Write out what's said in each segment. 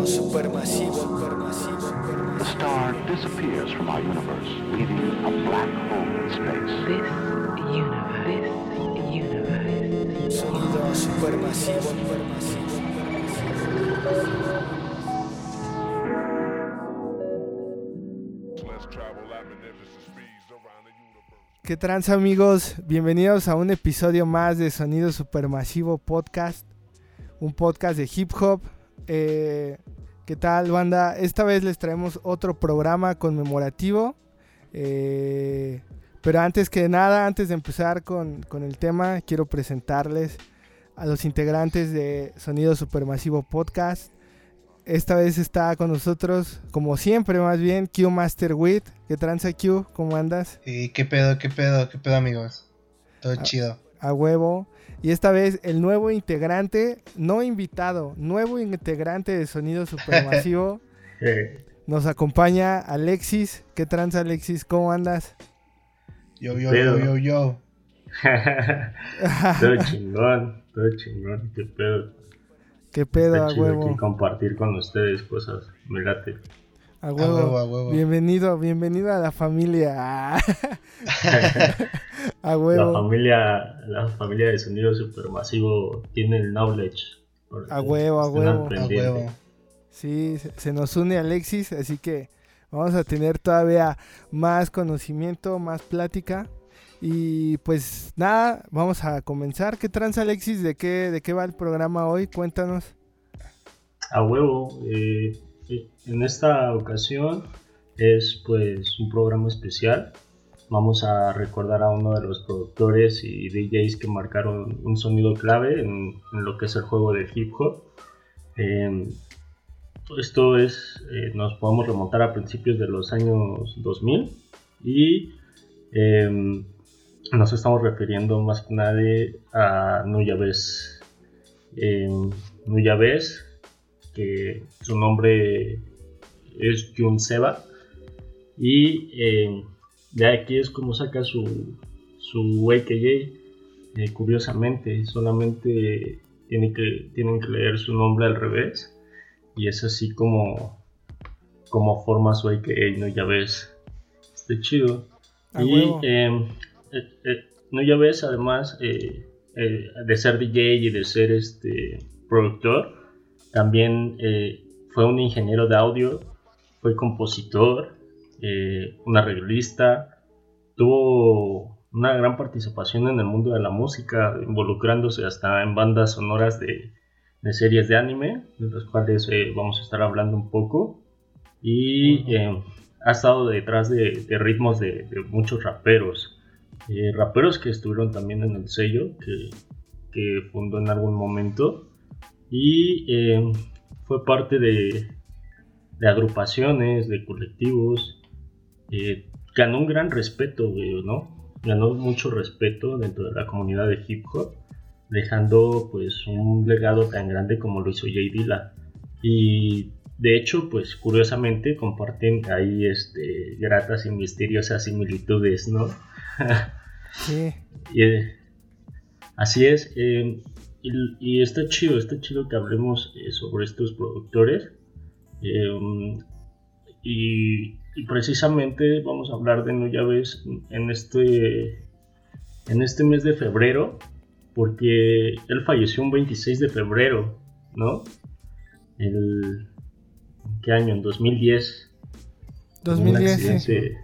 Sonido supermasivo, supermasivo, A star disappears from our universe, leaving a black hole in space. This universe, this universe, sonido supermasivo, supermasivo, supermasivo. Let's travel at magnificent speeds around the universe. ¿Qué trans amigos? Bienvenidos a un episodio más de Sonido Supermasivo Podcast, un podcast de hip hop. Eh, ¿Qué tal banda? Esta vez les traemos otro programa conmemorativo. Eh, pero antes que nada, antes de empezar con, con el tema, quiero presentarles a los integrantes de Sonido Supermasivo Podcast. Esta vez está con nosotros, como siempre más bien, Q Master Wit. ¿Qué tranza Q? ¿Cómo andas? ¿Y qué pedo, qué pedo, qué pedo, amigos? Todo Ah. chido. a huevo. Y esta vez el nuevo integrante, no invitado, nuevo integrante de Sonido Supermasivo. Nos acompaña Alexis. ¿Qué tranza Alexis? ¿Cómo andas? Yo, yo, Pedo. yo, yo, yo. todo chingón, todo chingón, qué pedo. ¿Qué pedo Está a chido huevo? aquí compartir con ustedes cosas, me late. A huevo, huevo. a huevo. Bienvenido, bienvenido a la familia. a La huevo. familia, la familia de sonido supermasivo tiene el knowledge. A huevo, a huevo. A huevo. Sí, se, nos une Alexis, así que vamos a tener todavía más conocimiento, más plática. Y pues nada, vamos a comenzar. ¿Qué tranza Alexis? ¿De qué, de qué va el programa hoy? Cuéntanos. A huevo, eh, en esta ocasión es pues un programa especial. Vamos a recordar a uno de los productores y DJs que marcaron un sonido clave en, lo que es el juego de hip hop. Eh, esto es, eh, nos podemos remontar a principios de los años 2000 y eh, nos estamos refiriendo más que nada a Nuyabes. Eh, Nuyabes, que su nombre es Jun Seba. Y eh, de aquí es como saca su, su AKJ. Eh, curiosamente, solamente tiene que, tienen que leer su nombre al revés. Y es así como, como forma su AKJ, ¿no? Ya ves. Está chido. Y huevo. eh, eh, no ya ves además eh, de ser DJ y de ser este productor también eh, fue un ingeniero de audio fue compositor eh, un arreglista tuvo una gran participación en el mundo de la música involucrándose hasta en bandas sonoras de, de series de anime de las cuales eh, vamos a estar hablando un poco. Y eh, ha estado detrás de, de ritmos de, de muchos raperos eh, raperos que estuvieron también en el sello que, que fundó en algún momento y eh, fue parte de, de agrupaciones, de colectivos, eh, ganó un gran respeto, güey, ¿no? Ganó mucho respeto dentro de la comunidad de hip hop, dejando pues un legado tan grande como lo hizo Jay Dilla. Y de hecho, pues curiosamente comparten ahí este, gratas y misteriosas similitudes, ¿no? Sí, eh, así es. eh, y, y está chido, está chido que hablemos eh, sobre estos productores. eh, y, y precisamente vamos a hablar de Nuyaves en este, en este mes de febrero, porque él falleció un 26 de febrero, ¿no? El, ¿en ¿Qué año? En 2010. un 2010. sí. accidente,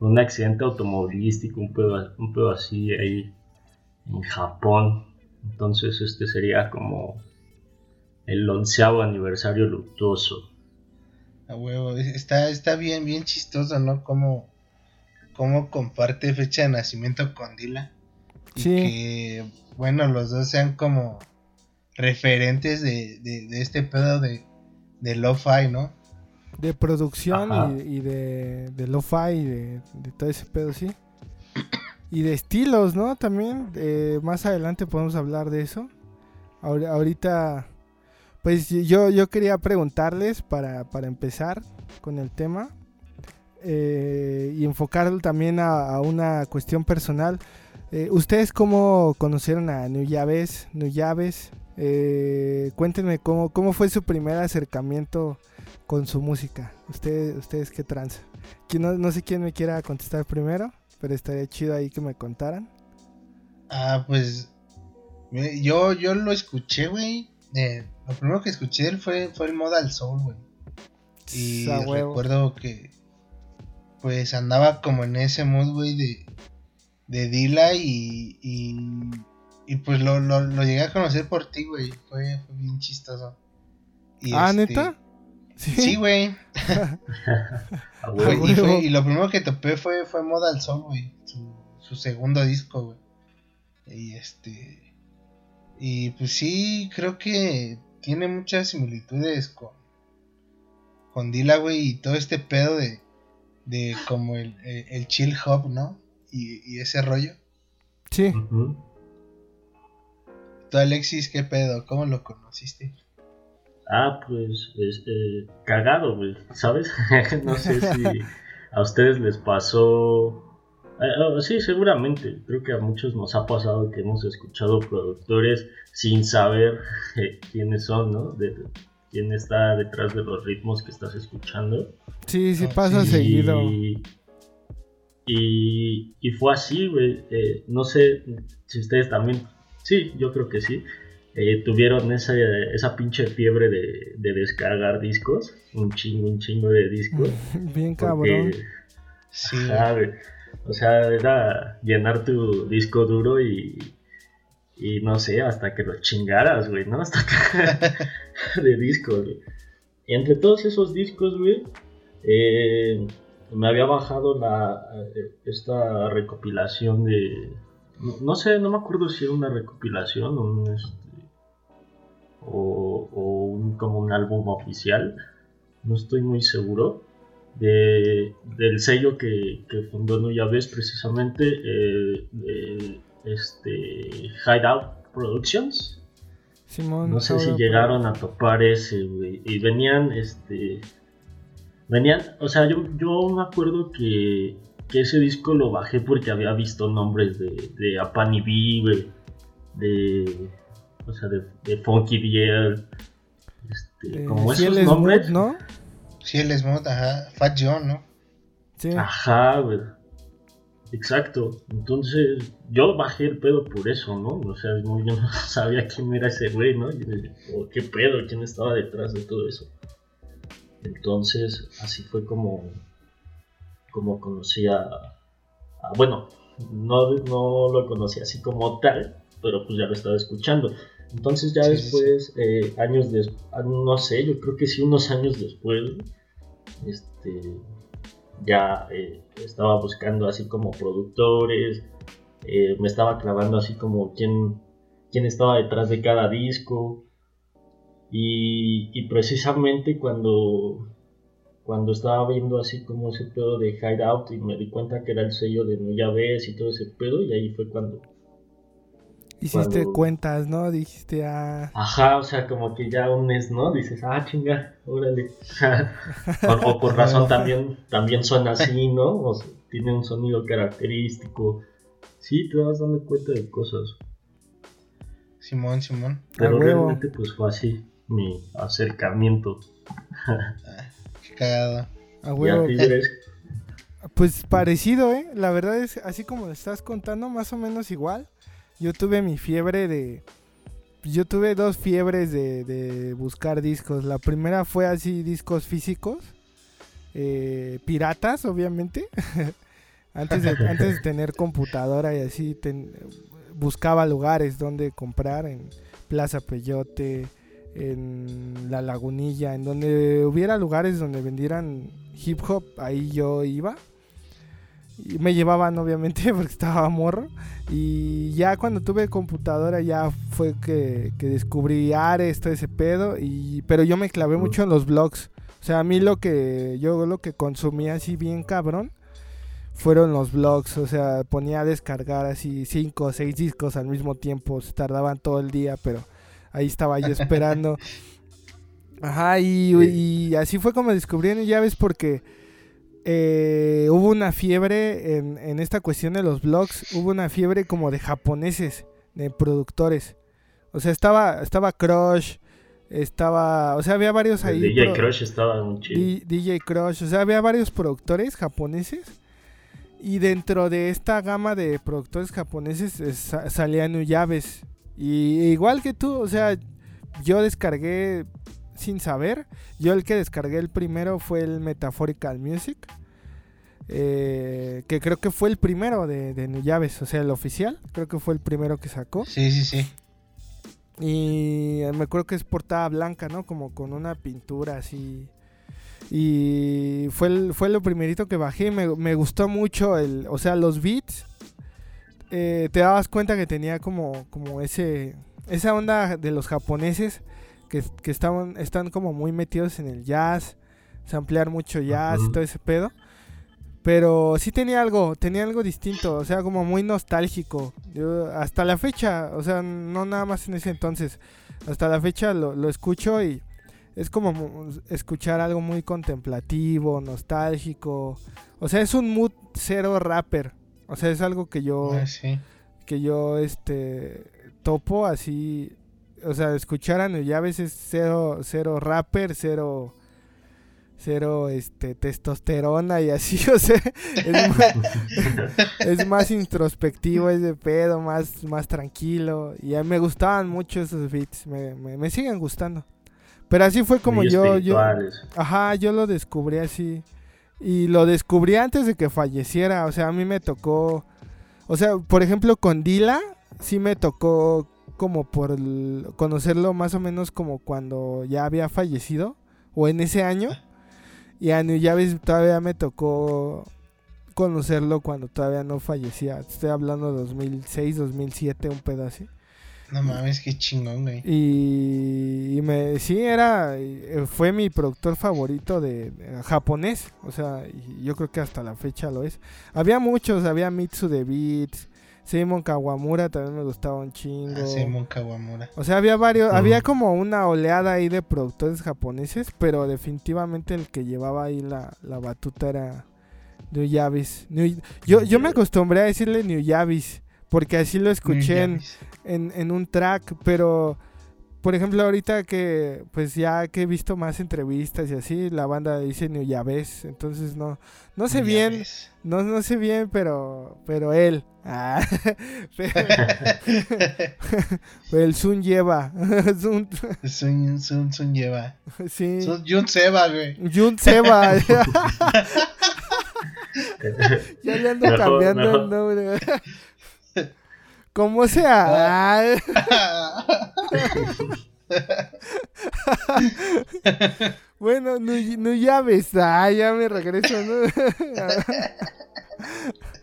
un accidente automovilístico, un pedo, un pedo así ahí en Japón. Entonces este sería como el onceavo aniversario luctuoso. A huevo. Está, está bien, bien chistoso, ¿no? Cómo comparte fecha de nacimiento con Dila. Y Sí. que, bueno, los dos sean como referentes de, de, de este pedo de, de lo-fi, ¿no? De producción Ajá. y, y de, de lo-fi y de, de todo ese pedo, sí. Y de estilos, ¿no? También. eh, más adelante podemos hablar de eso. Ahor- ahorita, pues yo, yo quería preguntarles para, para empezar con el tema. eh, y enfocarlo también a, una cuestión personal. Eh, ¿Ustedes cómo conocieron a Nuyaves? Nuyaves, Eh, cuéntenme cómo, cómo fue su primer acercamiento con su música. Ustedes, ustedes qué tranza. ¿Quién no, no sé quién me quiera contestar primero, pero estaría chido ahí que me contaran. Ah, pues. Yo, yo lo escuché, güey. eh, lo primero que escuché de él fue, fue el Modal Soul, güey. Y recuerdo que. Pues andaba como en ese mood, güey, de. De Dila y. Y, y pues lo, lo, lo llegué a conocer por ti, güey. Fue, fue bien chistoso. Y ah, este, ¿neta? Sí, güey. Y, fue- huevo. y lo primero que topé fue, fue Modal Soul, güey. Su, su segundo disco, güey. Y este. Y pues sí, creo que tiene muchas similitudes con. Con Dila, güey, y todo este pedo de. De como el, el, el chill hop, ¿no? Y, y ese rollo. Sí. Tú, Alexis, ¿qué pedo? ¿Cómo lo conociste? Ah, pues, es, eh, cagado, güey, ¿sabes? no sé si a ustedes les pasó... Eh, oh, sí, seguramente. Creo que a muchos nos ha pasado que hemos escuchado productores sin saber eh, quiénes son, ¿no? De, quién está detrás de los ritmos que estás escuchando. Sí, sí Ah, pasa seguido. Y, y, y fue así, güey. Eh, no sé si ustedes también, sí, yo creo que sí, eh, tuvieron esa, esa pinche fiebre de, de descargar discos, un chingo, un chingo de discos. Bien porque- cabrón. Sí. O sea, era llenar tu disco duro y, y no sé, hasta que lo chingaras, güey, ¿no? Hasta que de discos, güey. Y entre todos esos discos, güey, eh, me había bajado la eh, esta recopilación de no, no sé, no me acuerdo si era una recopilación o un este, o, o un, como un álbum oficial, no estoy muy seguro de, del sello que, que fundó Nuya Ves precisamente eh, de, este Hideout Productions Simón. no sé si llegaron a topar ese, güey. Y venían, este. Venían, o sea, yo, yo me acuerdo que, que ese disco lo bajé porque había visto nombres de, de Apani B, güey. De. O sea, de, de Funky DL. Este, Eh, como Ciel esos Smooth, nombres. ¿no? sí, el Smooth, ajá. Fat John, ¿no? Sí. Ajá, güey. Exacto. Entonces, yo bajé el pedo por eso, ¿no? O sea, no- yo no sabía quién era ese güey, ¿no? Y dije, "Oh, ¿Qué pedo? ¿Quién estaba detrás de todo eso? Entonces, así fue como, como conocí a, a- bueno, no, no lo conocí así como tal, pero pues ya lo estaba escuchando. Entonces ya Sí, sí, después, eh, años después, no sé, yo creo que sí, unos años después, este, ya eh, estaba buscando así como productores, eh, me estaba clavando así como quién, quién estaba detrás de cada disco. Y, y precisamente cuando, cuando estaba viendo así como ese pedo de Hideout y me di cuenta que era el sello de No Ya Ves y todo ese pedo, y ahí fue cuando... Hiciste cuando- cuentas, ¿no? Dijiste, ah, Ajá, o sea, como que ya unes, ¿no? Dices, ah, chinga, órale. o, o por razón también, también suena así, ¿no? O sea, tiene un sonido característico. Sí, te vas dando cuenta de cosas. Simón, Simón. Pero realmente pues fue así mi acercamiento. Qué cagado. a Y a huevo. ti, Gres, Pues parecido, ¿eh? La verdad es, así como lo estás contando, más o menos igual. Yo tuve mi fiebre de... Yo tuve dos fiebres de, de buscar discos. La primera fue así, discos físicos. eh, piratas, obviamente. antes, de, antes de tener computadora y así, ten- buscaba lugares donde comprar en Plaza Peyote, en La Lagunilla, en donde hubiera lugares donde vendieran hip hop, ahí yo iba. Y me llevaban obviamente porque estaba morro. Y ya cuando tuve computadora ya fue que, que descubrí Ares, todo ese pedo. Y, pero yo me clavé mucho en los blogs. O sea, a mí lo que yo lo que consumía así bien cabrón fueron los blogs. O sea, ponía a descargar así cinco o seis discos al mismo tiempo. Se tardaban todo el día, pero ahí estaba yo esperando. Ajá, y, y así fue como descubrí ya ves porque eh, hubo una fiebre en, en esta cuestión de los blogs, hubo una fiebre como de japoneses, de productores. O sea, estaba, estaba Crush, estaba, o sea, había varios ahí. El DJ Crush estaba muy chido. D- DJ Crush, o sea, había varios productores japoneses. Y dentro de esta gama de productores japoneses eh, sa- salía Nuyaves. Y igual que tú, o sea, yo descargué sin saber. Yo el que descargué el primero fue el Metaphorical Music. eh, que creo que fue el primero de, de Nuyaves, o sea, el oficial. Creo que fue el primero que sacó. Sí, sí, sí. Y me acuerdo que es portada blanca, ¿no? Como con una pintura así. Y fue, el- fue lo primerito que bajé. Me, me gustó mucho el. O sea, los beats. eh, te dabas cuenta que tenía como, como ese. Esa onda de los japoneses. Que, que estaban, están como muy metidos en el jazz. Samplear mucho jazz y todo ese pedo. Pero sí tenía algo, tenía algo distinto, o sea, como muy nostálgico. Yo, hasta la fecha, o sea, no nada más en ese entonces, hasta la fecha lo, lo escucho y es como escuchar algo muy contemplativo, nostálgico. O sea, es un mood cero rapper. O sea, es algo que yo Ah, sí. que yo este topo así, o sea, escuchar a Nuyaves es cero cero rapper, cero cero este testosterona y así, o sea, es más, es más introspectivo ese pedo, más más tranquilo y a mí me gustaban mucho esos beats, me, me, me siguen gustando. Pero así fue como yo yo. Ajá, yo lo descubrí así. Y lo descubrí antes de que falleciera. O sea, a mí me tocó. O sea, por ejemplo, con Dila, sí me tocó como por el- conocerlo más o menos como cuando ya había fallecido. O en ese año. Y a New todavía me tocó conocerlo cuando todavía no fallecía. Estoy hablando de 2006, 2007, un pedo así. No mames, qué chingón, güey. Y, y me sí era eh, fue mi productor favorito de, de japonés, o sea, y yo creo que hasta la fecha lo es. Había muchos, había Mitsu de Beats, Simon Kawamura también me gustaba un chingo. Ah, Simon Kawamura. O sea, había varios, había como una oleada ahí de productores japoneses, pero definitivamente el que llevaba ahí la, la batuta era New Yavis. New- yo, yo me acostumbré a decirle New Yavis, porque así lo escuché en, en un track, pero por ejemplo ahorita que pues ya que he visto más entrevistas y así, la banda dice New Yaves, entonces no no sé New bien, no no sé bien, pero pero él. Ah, pero- el Sun lleva. Sun- Sun, Sun, Sun lleva. sí. Sun, Jun Seba, güey. Jun Seba. ya le ando Mejor- cambiando mejor. el nombre. Como sea. Ah. Bueno, no, no llaves. Ah, ya me regreso, ¿no?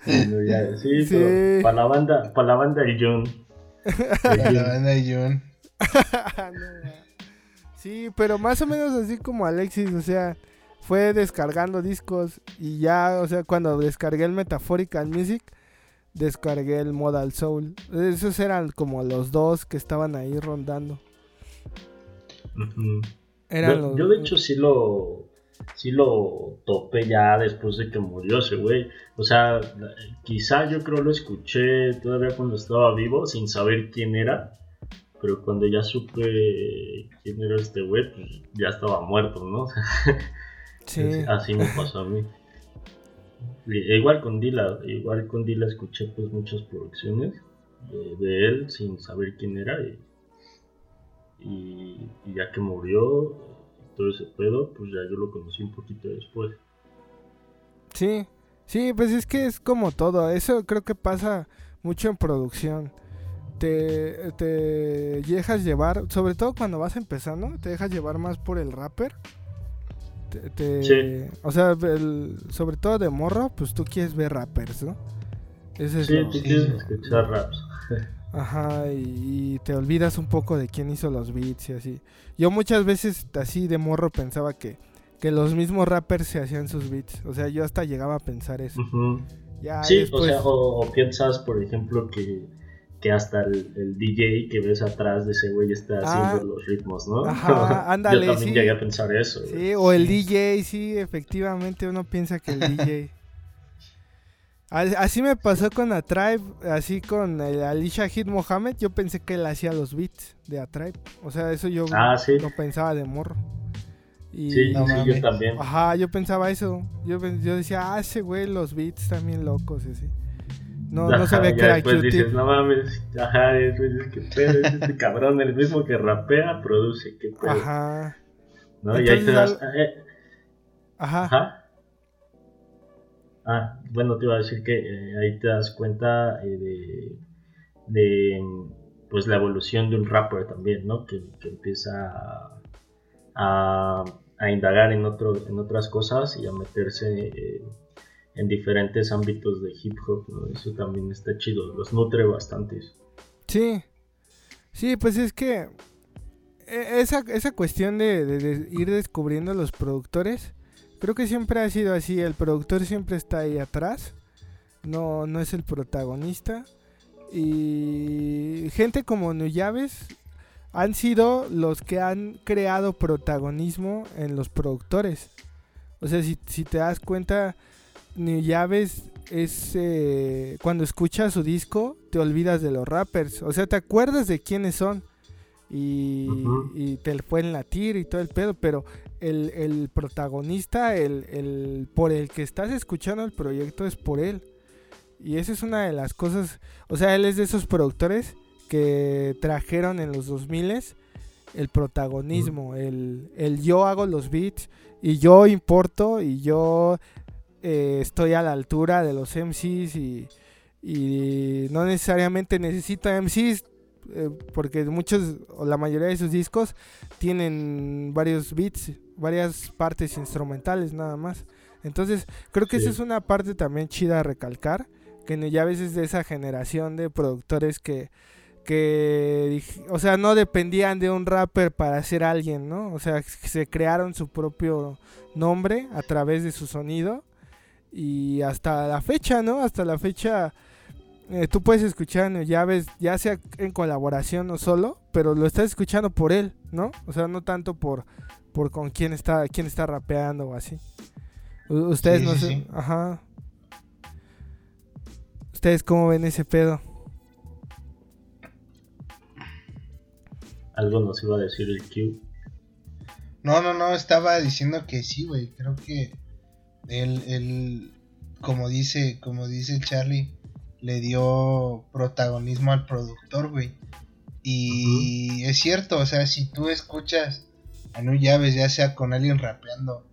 Sí, Sí. pero para la banda, para la banda el Jun. A la banda de Jun. No, sí, pero más o menos así como Alexis, o sea, fue descargando discos y ya, o sea, cuando descargué el Metaphorical Music, descargué el Modal Soul. Esos eran como los dos que estaban ahí rondando. Eran Yo, los- yo, de hecho sí lo sí lo topé ya después de que murió ese güey. O sea, quizá yo creo lo escuché todavía cuando estaba vivo sin saber quién era. Pero cuando ya supe quién era este güey, pues ya estaba muerto, ¿no? Sí. Así me pasó a mí. Y- e igual con Dila, igual con Dila escuché pues muchas producciones de, de él sin saber quién era y, y- y ya que murió todo ese pedo, pues ya yo lo conocí un poquito después. Sí, sí, pues es que es como todo. Eso creo que pasa mucho en producción. Te, te dejas llevar, sobre todo cuando vas empezando, te dejas llevar más por el rapper. Te- te- Sí. O sea, el- sobre todo de morro, pues tú quieres ver rappers, ¿no? Ese es Sí, lo- tú quieres escuchar raps. Ajá, y, y te olvidas un poco de quién hizo los beats y así. Yo muchas veces así de morro pensaba que, que los mismos rappers se hacían sus beats. O sea, yo hasta llegaba a pensar eso. Ya Sí, después... o sea, o, o piensas, por ejemplo, que, que hasta el, el DJ que ves atrás de ese güey está Ah. haciendo los ritmos, ¿no? Ajá, ándale, Yo también sí. llegué a pensar eso. güey. Sí, o el DJ, sí, efectivamente uno piensa que el DJ. A- Así me pasó con Atribe, así con el Alicia Hit Mohammed. Yo pensé que él hacía los beats de Atribe. O sea, eso yo Ah, sí. lo pensaba de morro. Y, Sí, No sí, yo también. Ajá, yo pensaba eso. Yo decía, ah, ese güey, los beats también locos, y así. No, no sabía que era después Q-Tip. dices, no mames, ajá, después dices, qué pedo, es este cabrón, el mismo que rapea, produce, qué pedo. Ajá, ¿no? Y ahí te das, eh, ajá. ajá. Ah, bueno, te iba a decir que eh, ahí te das cuenta eh, de, de, pues la evolución de un rapper también, ¿no? Que, que empieza a, a, a indagar en, otro, en otras cosas y a meterse en diferentes ámbitos de hip hop. Eso también está chido, los nutre bastante. Sí, sí, pues es que e- esa, esa cuestión de, ir descubriendo los productores, creo que siempre ha sido así, el productor siempre está ahí atrás, no, no es el protagonista. Y gente como Nuyaves han sido los que han creado protagonismo en los productores. O sea, si, si te das cuenta, Nuyaves es eh, cuando escuchas su disco te olvidas de los rappers, o sea, te acuerdas de quiénes son y, Ujú. y te pueden latir y todo el pedo, pero el, el protagonista, el, el por el que estás escuchando el proyecto es por él. Y esa es una de las cosas, o sea, él es de esos productores que trajeron en los 2000 el protagonismo, el, el yo hago los beats y yo importo y yo eh, estoy a la altura de los MCs y, y no necesariamente necesito MCs eh, porque muchos o la mayoría de sus discos tienen varios beats, varias partes instrumentales nada más. Entonces, creo que Sí. esa es una parte también chida a recalcar, que ya a veces de esa generación de productores que que o sea, no dependían de un rapper para ser alguien, ¿no? O sea, se crearon su propio nombre a través de su sonido y hasta la fecha, ¿no? Hasta la fecha eh, tú puedes escuchar ya ves, ya sea en colaboración o solo, pero lo estás escuchando por él, ¿no? O sea, no tanto por por con quién está quién está rapeando o así. U- ustedes Sí, no sí, sé, sí. ajá. ¿Ustedes cómo ven ese pedo? Algo nos iba a decir el Q. No, no, no, estaba diciendo que sí, güey. Creo que él, él, como dice, como dice Charlie, le dio protagonismo al productor, güey. Y es cierto, o sea, si tú escuchas a Nu Llaves, ya sea con alguien rapeando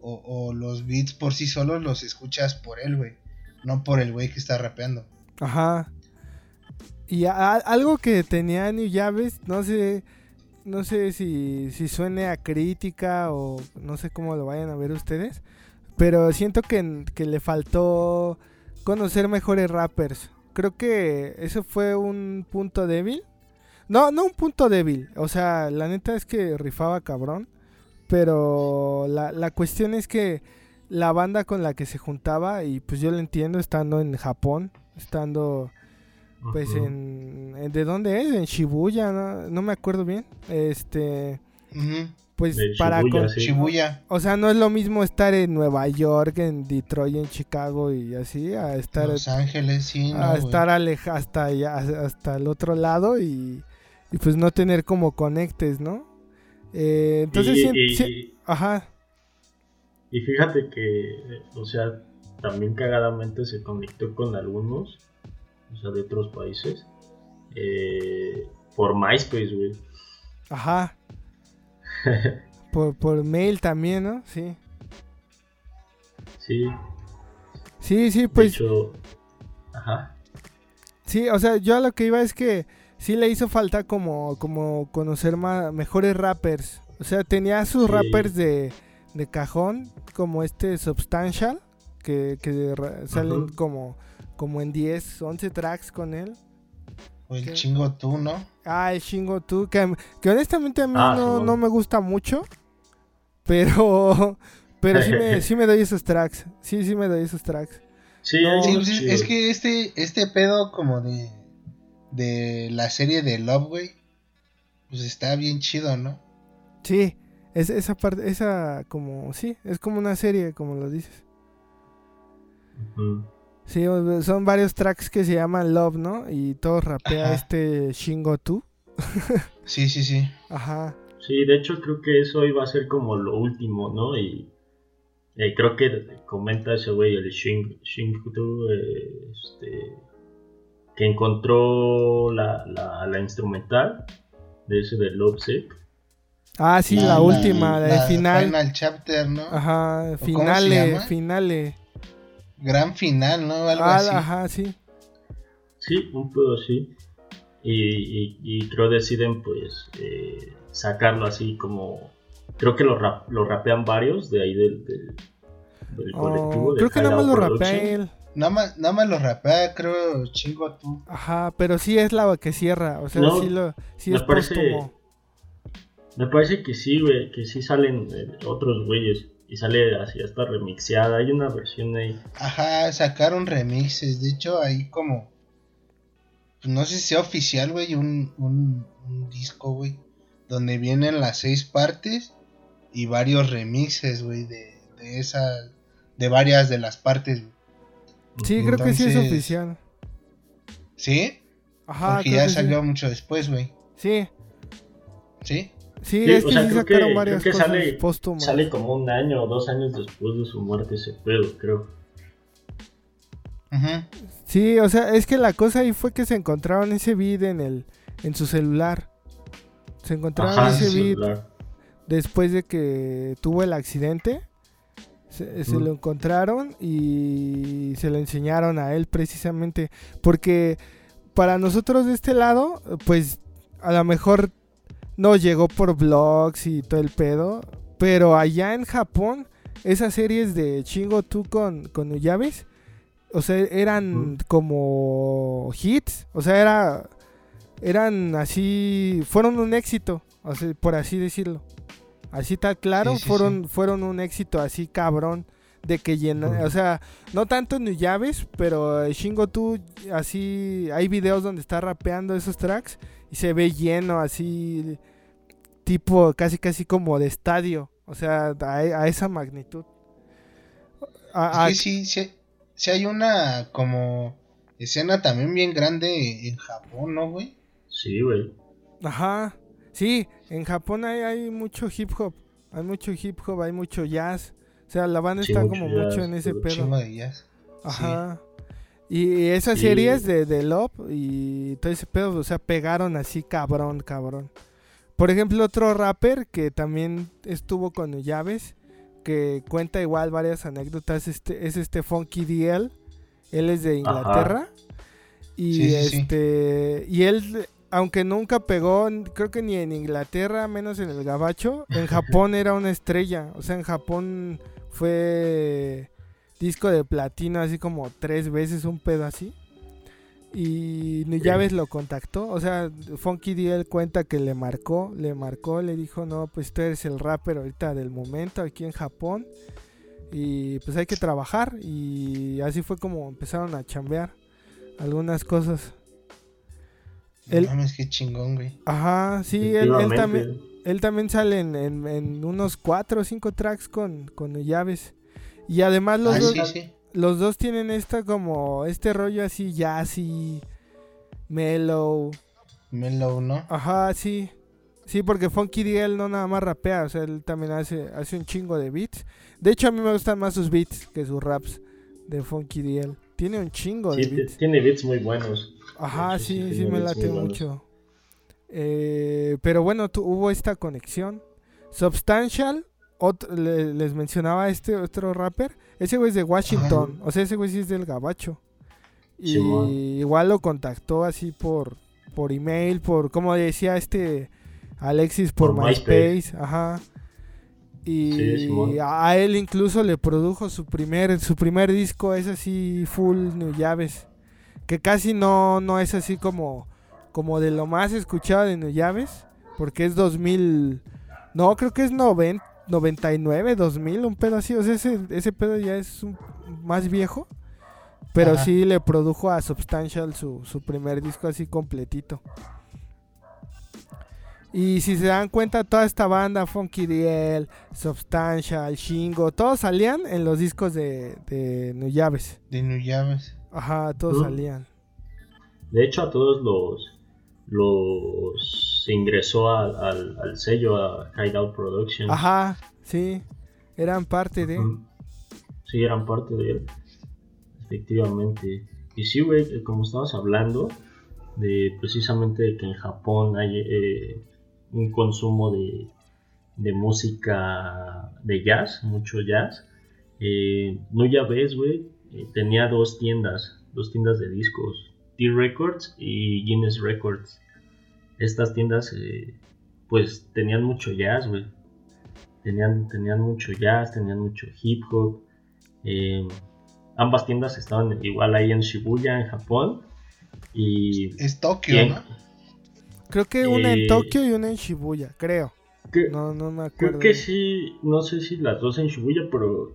o, o los beats por sí solos, los escuchas por él, güey. No por el güey que está rapeando. Ajá. Y a- algo que tenía New Llaves, no sé, no sé si, si suene a crítica o no sé cómo lo vayan a ver ustedes, pero siento que, que le faltó conocer mejores rappers. Creo que eso fue un punto débil. No, no un punto débil. O sea, la neta es que rifaba cabrón. Pero la, la cuestión es que la banda con la que se juntaba, y pues yo lo entiendo estando en Japón, estando pues en, en- ¿De dónde es? En Shibuya, no, no me acuerdo bien. Este, Ujú. Pues De para... Shibuya, con- sí. Shibuya. o sea, no es lo mismo estar en Nueva York, en Detroit, en Chicago y así, a estar Los Ángeles, sí, no, a estar aleja hasta allá, hasta el otro lado y, y pues no tener como conectes, ¿no? Eh, entonces, y, sí- y- sí- ajá, y fíjate que, o sea, también cagadamente se conectó con algunos, o sea, de otros países, eh, por MySpace, güey. ajá. por, por mail también, ¿no? Sí. Sí, Sí, sí, de pues hecho, ajá. Sí, o sea, yo a lo que iba es que sí le hizo falta como, como conocer más, mejores rappers. O sea, tenía sus Sí. rappers de, de cajón, como este Substantial, que, que salen como, como en 10, 11 tracks con él. O el ¿Qué? chingo tú, ¿no? Ah, el Shingo Tu, que, que honestamente a mí Ah, no, no me gusta mucho, pero, pero sí, me, sí me doy esos tracks. Sí, sí me doy esos tracks. Sí, No, pues, es- que este, este pedo como de, de la serie de Love, güey, pues está bien chido, ¿no? Sí, es, esa parte, esa como, sí, es como una serie, como lo dices. Sí, son varios tracks que se llaman Love, ¿no? Y todos rapea Ajá. este Shingo Tu. Sí, sí, sí. Ajá. Sí, de hecho creo que eso iba a ser como lo último, ¿no? Y eh, creo que comenta ese güey, el Shin, Shinkutu, eh, este, que encontró la, la, la instrumental de ese de Love Sick. Ah, sí, la, última, la, de final. Final chapter, ¿no? Ajá, finale, llama? finale. Gran final, ¿no? Algo Ah, así. ajá, sí. Sí, un poco así. Y, y, y creo deciden pues eh, sacarlo así como... Creo que lo, rap- lo rapean varios de ahí del, del, del colectivo. Oh, de creo que nada más lo rapea él. Nada más, nada más lo rapea, creo, chingo tú. Ajá, pero sí es la que cierra. O sea, No, sí, lo, sí me es parece- póstumo. Me parece que sí, güey, que sí salen eh, otros güeyes. Y sale así hasta remixeada. Hay una versión ahí. Ajá, sacaron remixes. De hecho, ahí como. pues, No sé si sea oficial, güey, un, un, un disco, güey. Donde vienen las seis partes y varios remixes, güey, de, de esa. De varias de las partes. güey. Sí, creo que sí es oficial. ¿Sí? Ajá, Porque creo ya que sí. salió mucho después, güey. Sí, ¿Sí? Sí, Sí, es o que sea, sí creo que- sacaron creo varias que cosas sale- póstumas. Sale como un año o dos años después de su muerte ese pedo, creo. Ujú. Sí, o sea, es que la cosa ahí fue que se encontraron ese beat en el en su celular. Se encontraron Ajá, ese beat celular. después de que tuvo el accidente. Se, se Mm. lo encontraron y se lo enseñaron a él precisamente. Porque para nosotros de este lado, pues a lo mejor no llegó por blogs y todo el pedo. Pero allá en Japón, esas series de Chingo tú con, con o sea, eran Mm. como hits. O sea, era, eran así, fueron un éxito, o sea, por así decirlo. Así tal claro, Sí, sí, fueron, fueron un éxito así cabrón. De que llena, o sea, no tanto en llaves, pero Shingo tú así, hay videos donde está rapeando esos tracks y se ve lleno así, tipo casi casi como de estadio, o sea, a, a esa magnitud. A- a- Es que sí, sí, sí hay una como escena también bien grande en Japón, ¿no, güey? Sí, güey. Ajá. Sí, en Japón hay, hay mucho hip hop. Hay mucho hip hop, hay mucho jazz. O sea, la banda Sí, está como jazz, mucho en ese pedo. Chingo de jazz. Ajá. Y esas Sí. series de, de Love y todo ese pedo, o sea, pegaron así cabrón, cabrón. Por ejemplo, otro rapper que también estuvo con Llaves, que cuenta igual varias anécdotas, este, es este Funky DL. Él es de Inglaterra. Y Sí, sí, sí. este. Y él, aunque nunca pegó, creo que ni en Inglaterra, menos en el Gabacho, en Japón era una estrella. O sea, en Japón fue disco de platino así como tres veces, un pedo así. Y Nuyaves lo contactó, o sea, Funky DL cuenta que le marcó, le marcó, le dijo, no, pues tú eres el rapper ahorita del momento aquí en Japón y pues hay que trabajar y así fue como empezaron a chambear algunas cosas. No El- mames, qué chingón, güey. Ajá, sí, él, él también, él también sale en, en- en unos cuatro o cinco tracks con, con llaves. Y además los Ah, dos, sí, sí. los dos tienen esta como este rollo así jazzy, mellow. Mellow, ¿no? Ajá, sí. Sí, porque Funky DL no nada más rapea, o sea, él también hace, hace un chingo de beats. De hecho, a mí me gustan más sus beats que sus raps de Funky DL. Tiene un chingo de beats. tiene beats muy buenos. Ajá, Sí, sí, sí, sí, tiene me late mucho. Eh, pero bueno, tu- hubo esta conexión. Substantial, otro- le- les mencionaba este otro rapper. Ese güey es de Washington, o sea, ese güey sí es del Gabacho. Y igual lo contactó así por, por email, por, como decía este Alexis, por, Por MySpace. MySpace. Ajá. Y Sí, a a él incluso le produjo su primer, su primer disco, es así full New Llaves que casi no, no es así como, como de lo más escuchado de New Llaves, porque es 2000, no, creo que es 90, 99, 2000, un pedo así, o sea, ese, ese pedo ya es un- más viejo, pero Ajá. sí le produjo a Substantial su, su primer disco así completito. Y si se dan cuenta, toda esta banda, Funky DL, Substantial, Shingo, todos salían en los discos de, de Nuyaves. De Nuyaves. Ajá, todos salían. De hecho, a todos los los ingresó al, al, al sello a Hideout Productions. Ajá, sí, eran parte de... Sí, eran parte de él. Efectivamente. Y sí, güey, eh, como estabas hablando, de precisamente de que en Japón hay eh, un consumo de, de música de jazz, mucho jazz. Eh, no ya ves, güey, eh, tenía dos tiendas, dos tiendas de discos, T-Records y Guinness Records. Estas tiendas, eh, pues, tenían mucho jazz, güey. Tenían, tenían mucho jazz, tenían mucho hip hop. Eh, ambas tiendas estaban igual ahí en Shibuya, en Japón. Y Es Tokio. ¿no? Creo que una en Eh, Tokio y una en Shibuya, creo. que- No, no me acuerdo. creo que sí, no sé si las dos en Shibuya, pero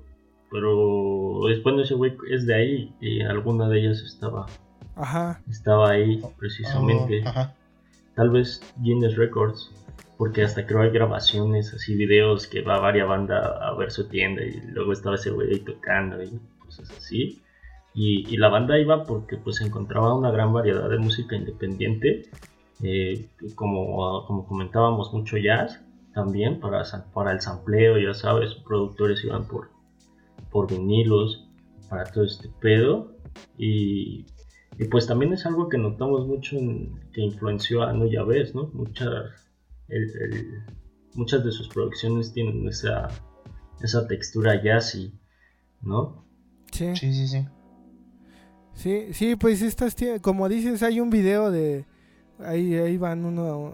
pero después no ese güey es de ahí y alguna de ellas estaba Ajá, estaba ahí precisamente. Oh, ajá. Tal vez Guinness Records, porque hasta creo hay grabaciones, así videos que va varias banda a ver su tienda y luego estaba ese güey ahí tocando y cosas así. Y, y la banda iba porque pues encontraba una gran variedad de música independiente, eh, como, como comentábamos, mucho jazz también para, para el sampleo, ya sabes, productores iban por, por vinilos, para todo este pedo. Y, y pues también es algo que notamos mucho en- que influenció a No Ya Ves, ¿no? Muchas, el- el- muchas de sus producciones tienen esa, esa textura jazzy, ¿no? sí. Sí, sí, sí. Sí, sí, pues estas como dices, hay un video de ahí ahí van uno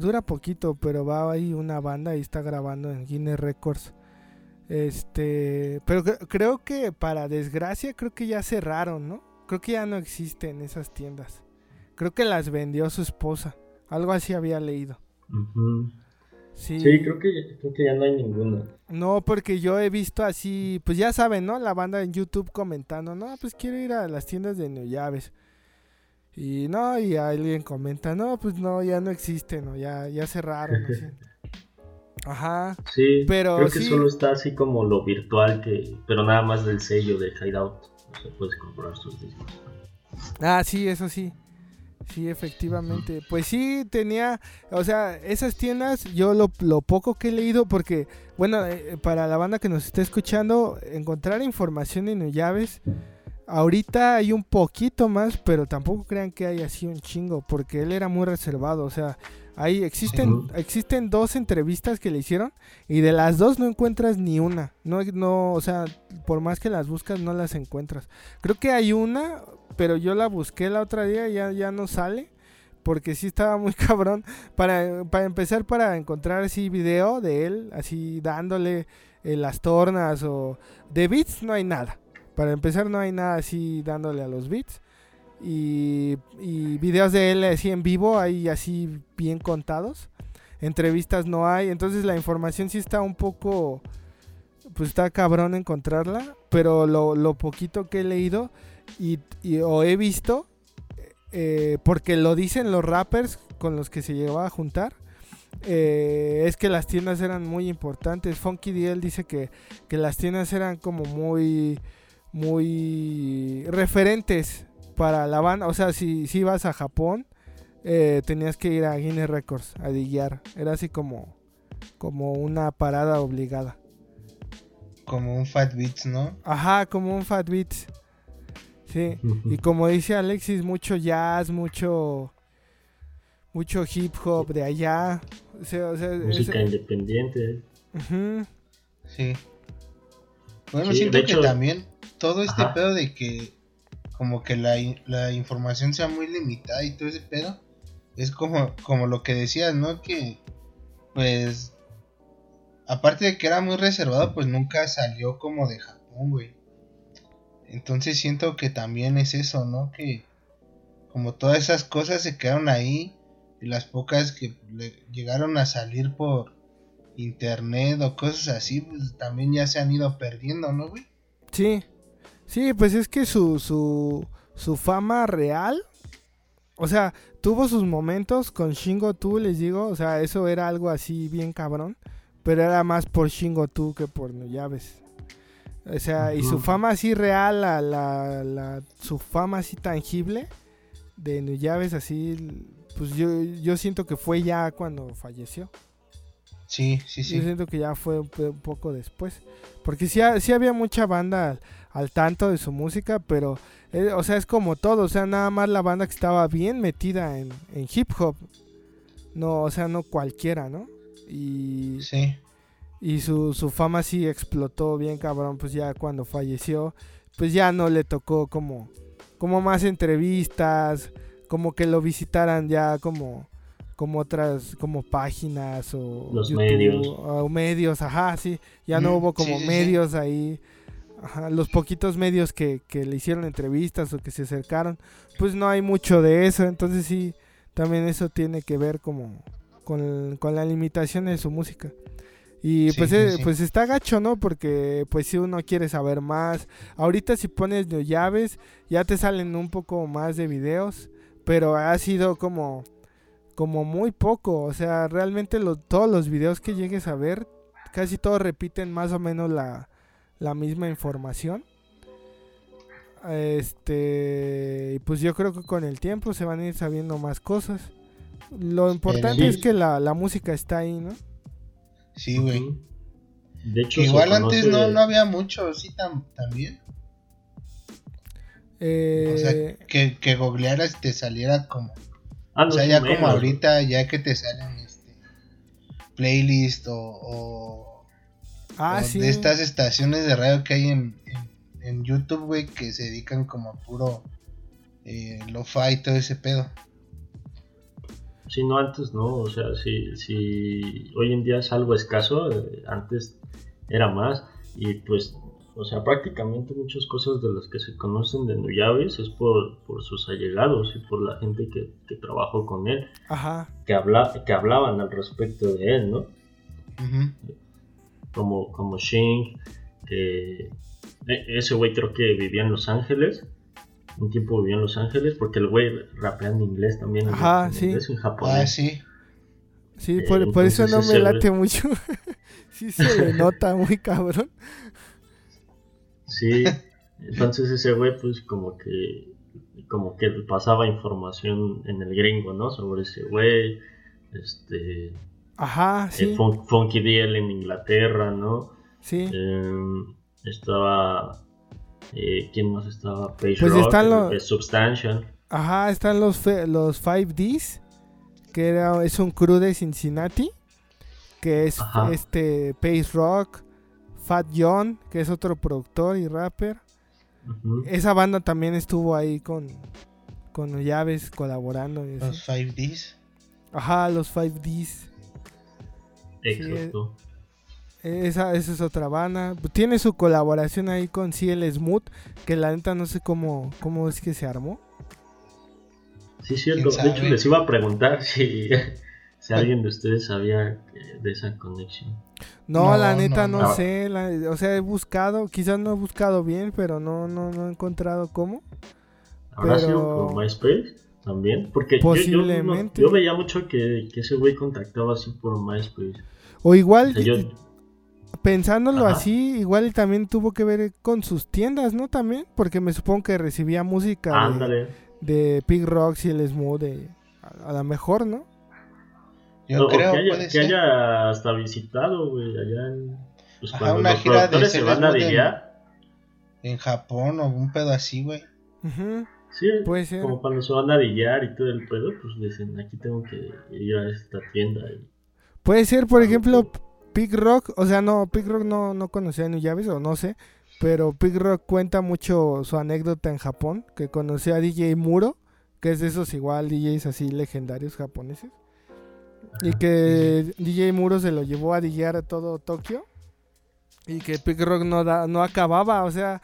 dura poquito, pero va ahí una banda y está grabando en Guinness Records. Este, pero cre- creo que para desgracia creo que ya cerraron, ¿no? Creo que ya no existen esas tiendas. Creo que las vendió su esposa. Algo así había leído. Ujú. Sí. Sí, creo que, creo que ya no hay ninguna. No, porque yo he visto así, pues ya saben, ¿no? La banda en YouTube comentando, no, pues quiero ir a las tiendas de New Llaves. Y no, y alguien comenta, no, pues no, ya no existen, ¿no? Ya, ya cerraron. así. Ajá. Sí, Pero creo que sí. solo está así como lo virtual, que pero nada más del sello de Hideout. Ah, sí, eso sí. Sí, efectivamente. Pues sí, tenía, o sea, esas tiendas, yo lo, lo poco que he leído, porque, bueno, eh, para la banda que nos está escuchando, encontrar información en llaves, ahorita hay un poquito más, pero tampoco crean que hay así un chingo, porque él era muy reservado, o sea, ahí existen, existen dos entrevistas que le hicieron, y de las dos no encuentras ni una, no, no, o sea, por más que las buscas, no las encuentras. Creo que hay una, pero yo la busqué la otra día y ya, ya no sale. Porque sí estaba muy cabrón. Para, para empezar, para encontrar así video de él, así dándole eh, las tornas o... De beats no hay nada. Para empezar no hay nada así dándole a los beats. Y, y videos de él así en vivo hay así bien contados. Entrevistas no hay. Entonces la información sí está un poco... Pues está cabrón encontrarla. Pero lo, lo poquito que he leído y, o he visto, eh, porque lo dicen los rappers con los que se llegó a juntar, eh, es que las tiendas eran muy importantes. Funky DL dice que, que las tiendas eran como muy, muy referentes para la banda. O sea, si, si ibas a Japón, eh, tenías que ir a Guinness Records a diguear. Era así como, como una parada obligada. Como un Fat Beats, ¿no? Ajá, como un Fat Beats. Sí. Y como dice Alexis, mucho jazz, mucho mucho hip hop de allá. O sea, o sea, Música independiente. Sí. Bueno, Sí, siento que hecho- también todo este Ajá. pedo de que como que la, la información sea muy limitada y todo ese pedo es como, como lo que decías, ¿no? Que pues aparte de que era muy reservado, pues nunca salió como de Japón, güey. Entonces siento que también es eso, ¿no? Que como todas esas cosas se quedaron ahí y las pocas que le llegaron a salir por internet o cosas así, pues también ya se han ido perdiendo, ¿no, güey? Sí. Sí, pues es que su, su, su fama real o sea, tuvo sus momentos con Shingo Tu, les digo, o sea, eso era algo así bien cabrón, pero era más por Shingo Tu que por Nuyaves. O sea, y su fama así real, la, la, la- su fama así tangible de Nuyaves así, pues yo, yo siento que fue ya cuando falleció. Sí, sí, Yo sí. siento que ya fue un, poco después. Porque sí, sí había mucha banda al, tanto de su música, pero, eh, o sea, es como todo. O sea, nada más la banda que estaba bien metida en, en hip hop. No, o sea, no cualquiera, ¿no? Y, Sí. y su, su fama sí explotó bien cabrón, pues ya cuando falleció, pues ya no le tocó como, como más entrevistas, como que lo visitaran ya como, como otras, como páginas o Los medios. o medios, ajá, sí, ya no hubo como sí, sí, sí. medios ahí, ajá, los poquitos medios que, que le hicieron entrevistas o que se acercaron, pues no hay mucho de eso, entonces sí, también eso tiene que ver como con, con la limitación de su música. Y Sí, pues, sí, eh, sí. pues está gacho, ¿no? Porque pues si uno quiere saber más, ahorita si pones de llaves ya te salen un poco más de videos, pero ha sido como como muy poco, o sea, realmente lo- todos los videos que llegues a ver, casi todos repiten más o menos la, la misma información. Este, y pues yo creo que con el tiempo se van a ir sabiendo más cosas. Lo importante es que la, la música está ahí, ¿no? Sí, güey. De hecho, igual antes conoce- no, no había mucho, sí, tam- también. Eh, O sea, que, que googlearas y te saliera como. Ah, no, o sea, sí, ya como menos, ahorita, ya que te salen este playlist o, o, ah, sí. de estas estaciones de radio que hay en, en, en YouTube, güey, que se dedican como a puro eh, lo-fi y todo ese pedo. Sí, no, antes no, o sea, si, si hoy en día es algo escaso, eh, antes era más, y pues, o sea, prácticamente muchas cosas de las que se conocen de Nuyaves es por, por sus allegados y por la gente que, que trabajó con él, Ajá. que, habla, que hablaban al respecto de él, ¿no? Ujú. Como, como Shing, que e- ese güey creo que vivía en Los Ángeles, un tiempo vivía en Los Ángeles, porque el güey rapea en inglés también, en- Ajá, en sí. inglés y en japonés. Ah, sí. Sí, Eh, por, por eso no me late mucho. sí se le nota muy cabrón. Sí, entonces ese güey pues como que como que pasaba información en el gringo, ¿no? Sobre ese güey, este, Ajá, eh, sí. Fun- Funky DL en Inglaterra, ¿no? Sí. Em, estaba, eh, ¿quién más estaba? Page Pues Rock, están los- Substantial. Ajá, están los, los 5Ds, que era, es un crew de Cincinnati, que es Ajá. este Pace Rock, Fat John, que es otro productor y rapper. Esa banda también estuvo ahí con, con Llaves colaborando. y. Los 5Ds. Ajá, los 5Ds. Exacto. Esa, esa es otra banda. Tiene su colaboración ahí con CL Smooth, que la neta no sé cómo, cómo es que se armó. Sí, cierto. ¿Quién De hecho, les iba a preguntar si, si alguien de ustedes sabía que- de esa conexión. No, No, la neta no, no, no. sé. la- o sea, he buscado, quizás no he buscado bien, pero no, no, no he encontrado cómo. ¿Habrá Pero- sido por MySpace también? Porque yo- yo, Posiblemente. no- yo, veía mucho que, que ese güey contactaba así por MySpace. O igual, yo- pensándolo Ajá. así, igual también tuvo que ver con sus tiendas, ¿no? También, porque me supongo que recibía música de, de Pig Rock y el Smooth, de- a, a lo mejor, ¿no? Yo creo, que haya, puede que ser. haya hasta visitado, güey, allá en... Pues Ajá, cuando una los gira de se van a Celeste dillar. En Japón o un pedo así, güey. Sí, Puede ser. como cuando se van a dillar y todo el pedo, pues dicen, aquí tengo que ir a esta tienda. y- Puede ser, por ejemplo. Pig Rock, o sea, no, Pig Rock no, no conocía a New Llaves, o no sé, pero Pig Rock cuenta mucho su anécdota en Japón, que conoció a DJ Muro, que es de esos igual DJs así legendarios japoneses, y que DJ Muro se lo llevó a DJar a todo Tokio, y que Pig Rock no, da, no acababa, o sea,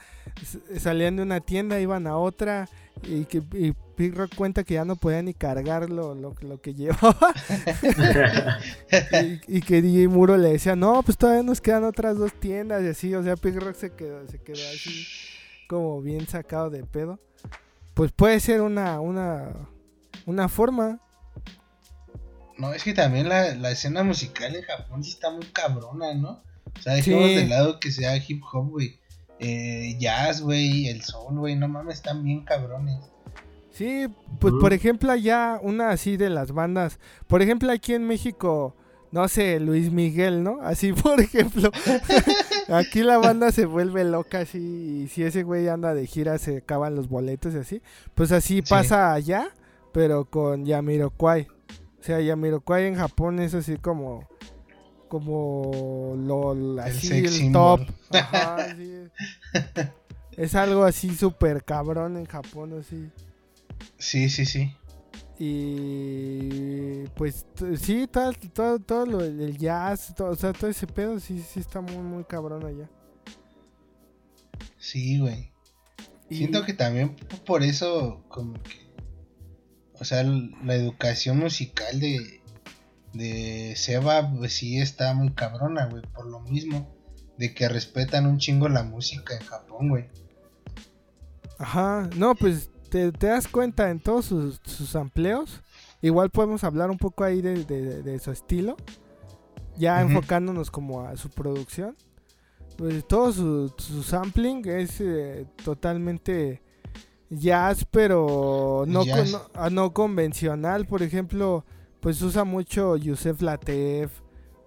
salían de una tienda, iban a otra, y que y Pig Rock cuenta que ya no podía ni cargar lo, lo, lo que llevaba. y, y que DJ Muro le decía, no, pues todavía nos quedan otras dos tiendas y así, o sea, Pig Rock se quedó, se quedó así como bien sacado de pedo. Pues puede ser una, una, una forma. No, es que también la, la escena musical en Japón sí está muy cabrona, ¿no? O sea, dejemos Sí. de lado que sea hip hop, güey. Eh, jazz, güey, el soul, güey, no mames, están bien cabrones. Sí, pues por ejemplo allá una así de las bandas, por ejemplo aquí en México, no sé, Luis Miguel, ¿no? Así por ejemplo, aquí la banda se vuelve loca así y si ese güey anda de gira se acaban los boletos y así, pues así Sí. pasa allá, pero con Yamiroquai. O sea, Yamiroquai en Japón es así como como lo así el symbol. top. Ajá, sí. Es algo así súper cabrón en Japón así. Sí, sí, sí. Y pues sí, todo, todo, todo lo del jazz, todo, o sea, todo ese pedo sí, sí está muy, muy cabrón allá. Sí, güey. Y- Siento que también por eso, como que. O sea, la educación musical de. De Seba, pues sí está muy cabrona, güey. Por lo mismo. De que respetan un chingo la música en Japón, güey. Ajá, no, pues te, te das cuenta en todos sus, sus amplios. Igual podemos hablar un poco ahí de, de- de su estilo. Ya enfocándonos como a su producción. Pues todo su, su sampling es eh, totalmente jazz, pero no, Jazz. con- no, ah, no convencional. Por ejemplo, pues usa mucho Yusef Lateef.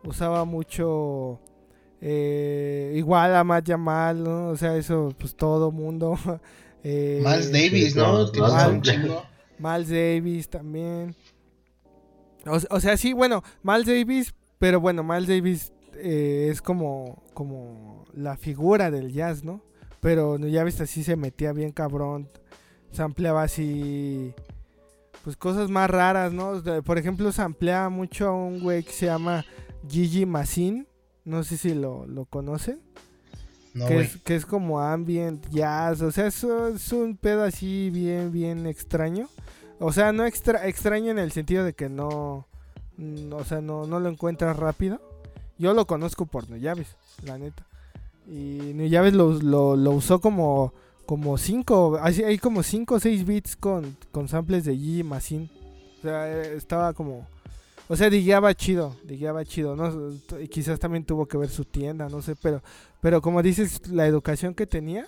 Usaba mucho... eh, igual a Matt Yamal, ¿no? O sea, eso, pues todo mundo. eh, Miles Davis, sí, ¿no? no, chingo. Miles Davis también. O, o sea, sí, bueno, Miles Davis, pero bueno, Miles Davis eh, es como, como la figura del jazz, ¿no? Pero ya viste, así se metía bien cabrón. Se ampliaba así, pues cosas más raras, ¿no? De- Por ejemplo, se ampliaba mucho a un güey que se llama Gigi Masin. No sé si lo, lo conocen No, que, es, que es como ambient, jazz, o sea, es, es un pedo así bien, bien extraño. O sea, no extra, extraño en el sentido de que no, mm, o sea, no, no lo encuentras rápido. Yo lo conozco por Nuyaves, la neta. Y Nuyaves lo, lo, lo usó como, como cinco, hay como cinco o seis beats con, con samples de G Masin. O sea, eh, estaba como... O sea, digueaba chido, digueaba chido, ¿no? Y quizás también tuvo que ver su tienda, no sé, pero pero como dices, la educación que tenía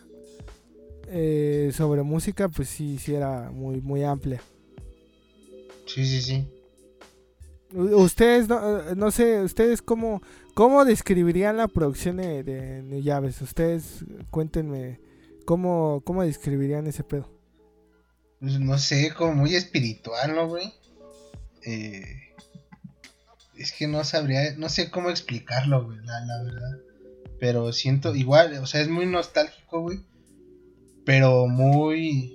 eh, sobre música, pues sí, sí era muy, muy amplia. Sí, sí, sí. Ustedes, no, eh, no sé, ustedes cómo, cómo describirían la producción de, de New Llaves. Ustedes cuéntenme cómo, cómo describirían ese pedo. Pues, no sé, como muy espiritual, ¿no, güey? Eh, es que no sabría, no sé cómo explicarlo, güey, la, la verdad. Pero siento, igual, o sea, es muy nostálgico, güey. Pero muy...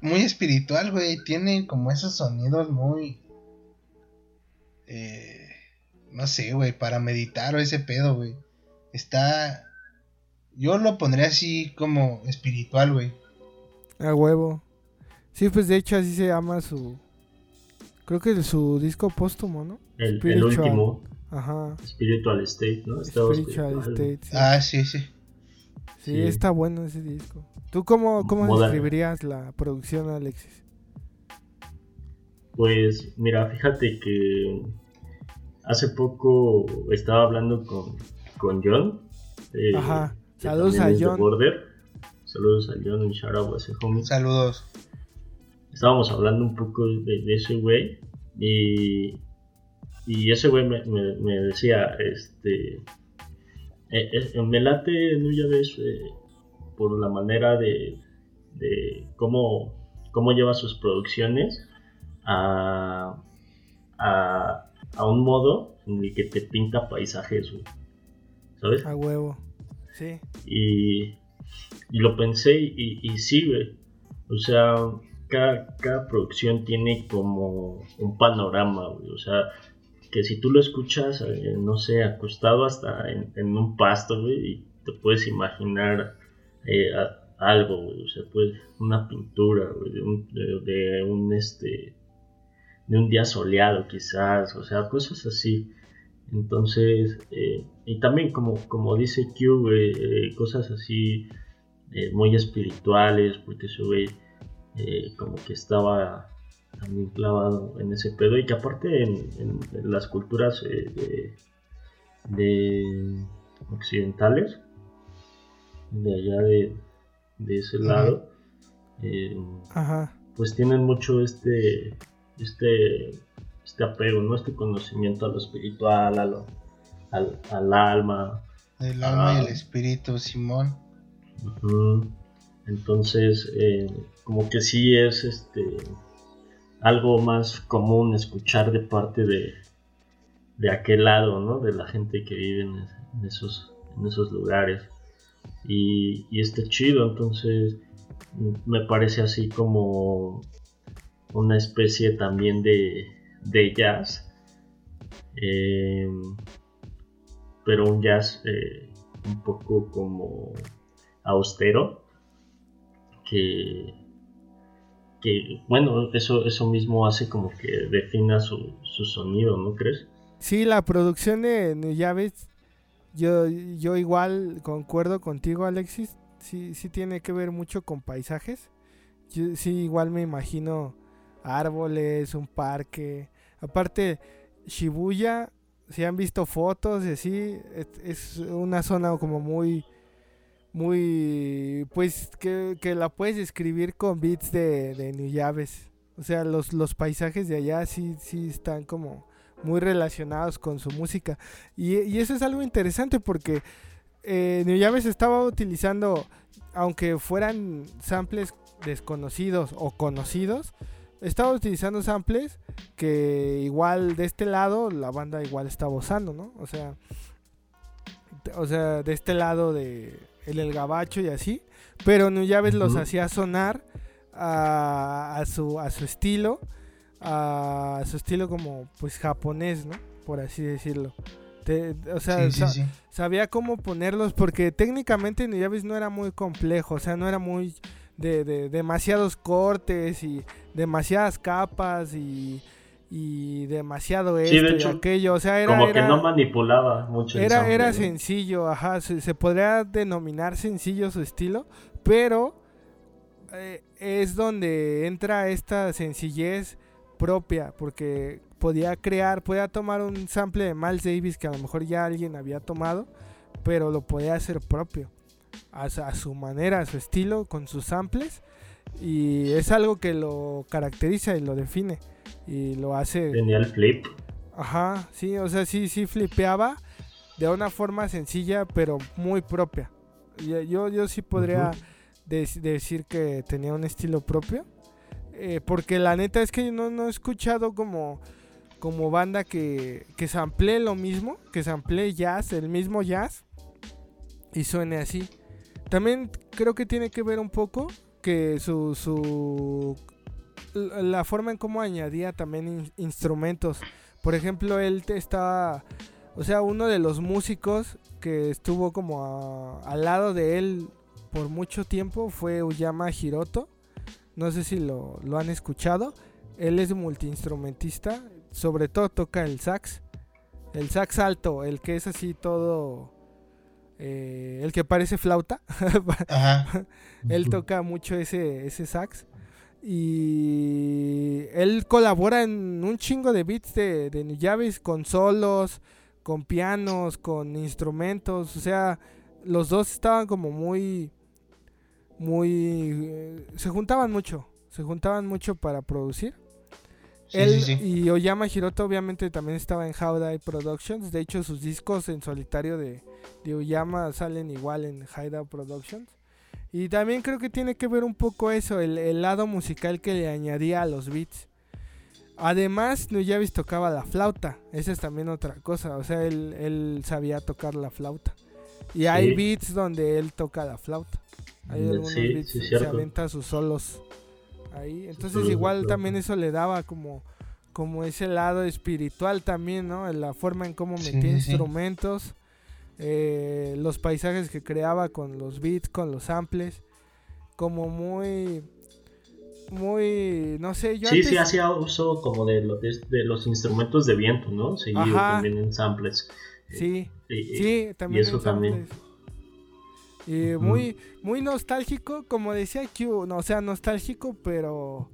Muy espiritual, güey. Tiene como esos sonidos muy... Eh, no sé, güey, para meditar o ese pedo, güey. Está... Yo lo pondría así como espiritual, güey. A huevo. Sí, pues de hecho así se llama su... Creo que su disco póstumo, ¿no? El, último, Ajá. Spiritual State, ¿no? Estado Spiritual. State. sí. Ah, sí, sí. Sí, Sí. está bueno ese disco. ¿Tú cómo, cómo describirías la producción, Alexis? Pues mira, fíjate que hace poco estaba hablando con, con John. eh, Ajá. Saludos a es John. Border. Saludos a John, un shout out a ese homie. Saludos. Estábamos hablando un poco de, de ese güey y, y ese güey me, me- me decía, este, eh, eh, me late, ¿no? Ya ves, eh, por la manera de, de cómo, cómo lleva sus producciones a, a, a un modo en el que te pinta paisajes, güey. ¿sabes? A huevo. Sí. Y, y lo pensé y, y sí, güey. O sea, cada, cada producción tiene como un panorama. O sea, que si tú lo escuchas, eh, no sé, acostado hasta en, un pasto, y te puedes imaginar eh, algo. O sea, pues una pintura, de un, este, de un día soleado, quizás. O sea, cosas así. Entonces, eh, y también como, como dice Q, cosas así muy espirituales, porque ese güey eh, como que estaba también clavado en ese pedo y que aparte en, en- en las culturas eh, de, de occidentales, de allá de, de ese lado, eh, Ajá. pues tienen mucho este, este, este apego, ¿no? Este conocimiento a lo espiritual, a lo, al, al alma. El alma y Ah. el espíritu, Simón. Entonces, eh, como que sí es este algo más común escuchar de parte de, de aquel lado, ¿no? De la gente que vive en, esos, en esos lugares. Y, y está chido, entonces me parece así como una especie también de, de jazz. Eh, pero un jazz eh, un poco como austero que, bueno eso eso mismo hace como que defina su, su sonido no crees Sí, la producción de Nuyaves, yo, yo igual concuerdo contigo, Alexis. Sí, sí tiene que ver mucho con paisajes. Yo sí igual me imagino árboles, un parque. Aparte, Shibuya, si han visto fotos y así, es una zona como muy, muy, pues que, que la puedes describir con beats de, de Nuyaves. O sea, los, los paisajes de allá sí, sí están como muy relacionados con su música. Y, y eso es algo interesante porque eh, Nuyaves estaba utilizando, aunque fueran samples desconocidos o conocidos, estaba utilizando samples que igual de este lado la banda igual estaba usando, ¿no? O sea, o sea, de este lado de el, el gabacho y así, pero Nuyaves los hacía sonar a, a su a su estilo, a su estilo como pues japonés, ¿no? Por así decirlo. Te- o sea, Sí, sí, sa- sí. sabía cómo ponerlos porque técnicamente Nuyavis no era muy complejo, o sea, no era muy de, de demasiados cortes y demasiadas capas y, y demasiado esto Sí, de y hecho, aquello, o sea, era como que era- no manipulaba mucho era, era ¿no? sencillo, ajá, se, se podría denominar sencillo su estilo, pero eh, es donde entra esta sencillez propia, porque podía crear, podía tomar un sample de Miles Davis que a lo mejor ya alguien había tomado, pero lo podía hacer propio, a, a su manera, a su estilo, con sus samples, y es algo que lo caracteriza y lo define, y lo hace... tenía el flip Ajá, sí, o sea, sí, sí flipeaba de una forma sencilla, pero muy propia. Yo, yo, yo sí podría decir que tenía un estilo propio. eh, porque la neta es que yo no, no he escuchado como, como banda que, que samplee lo mismo, que samplee jazz, el mismo jazz, y suene así. También creo que tiene que ver un poco que su, su la forma en cómo añadía también in- instrumentos. Por ejemplo, él te estaba, o sea, uno de los músicos que estuvo como a- al lado de él por mucho tiempo fue Uyama Hiroto. No sé si lo, lo han escuchado. Él es multiinstrumentista, sobre todo toca el sax. El sax alto, el que es así todo... eh, el que parece flauta. Él toca mucho ese, ese sax. Y él colabora en un chingo de beats de, de Nuyavis con solos, con pianos, con instrumentos. O sea, los dos estaban como muy. Muy. eh, se juntaban mucho. Se juntaban mucho para producir. Sí, Él sí, sí. y Oyama Hiroto obviamente también estaba en Howdai Productions. De hecho, sus discos en solitario de, de Oyama salen igual en Hideout Productions. Y también creo que tiene que ver un poco eso, el, el lado musical que le añadía a los beats. Además, Nuyavis tocaba la flauta. Esa es también otra cosa. O sea, él, él sabía tocar la flauta. Y hay Sí. beats donde él toca la flauta. Hay Mm, algunos beats sí, que se aventa sus solos ahí. Entonces solos igual también eso le daba como, como ese lado espiritual también, ¿no? La forma en cómo metía instrumentos, eh, los paisajes que creaba con los beats, con los samples, como muy, muy, no sé, yo sí antes... sí hacía uso como de, lo- de, de los instrumentos de viento no Ajá. también en samples Sí, Y- y- sí, también eso en también. samples. Y muy, muy nostálgico, como decía Q, no, o sea, nostálgico, pero,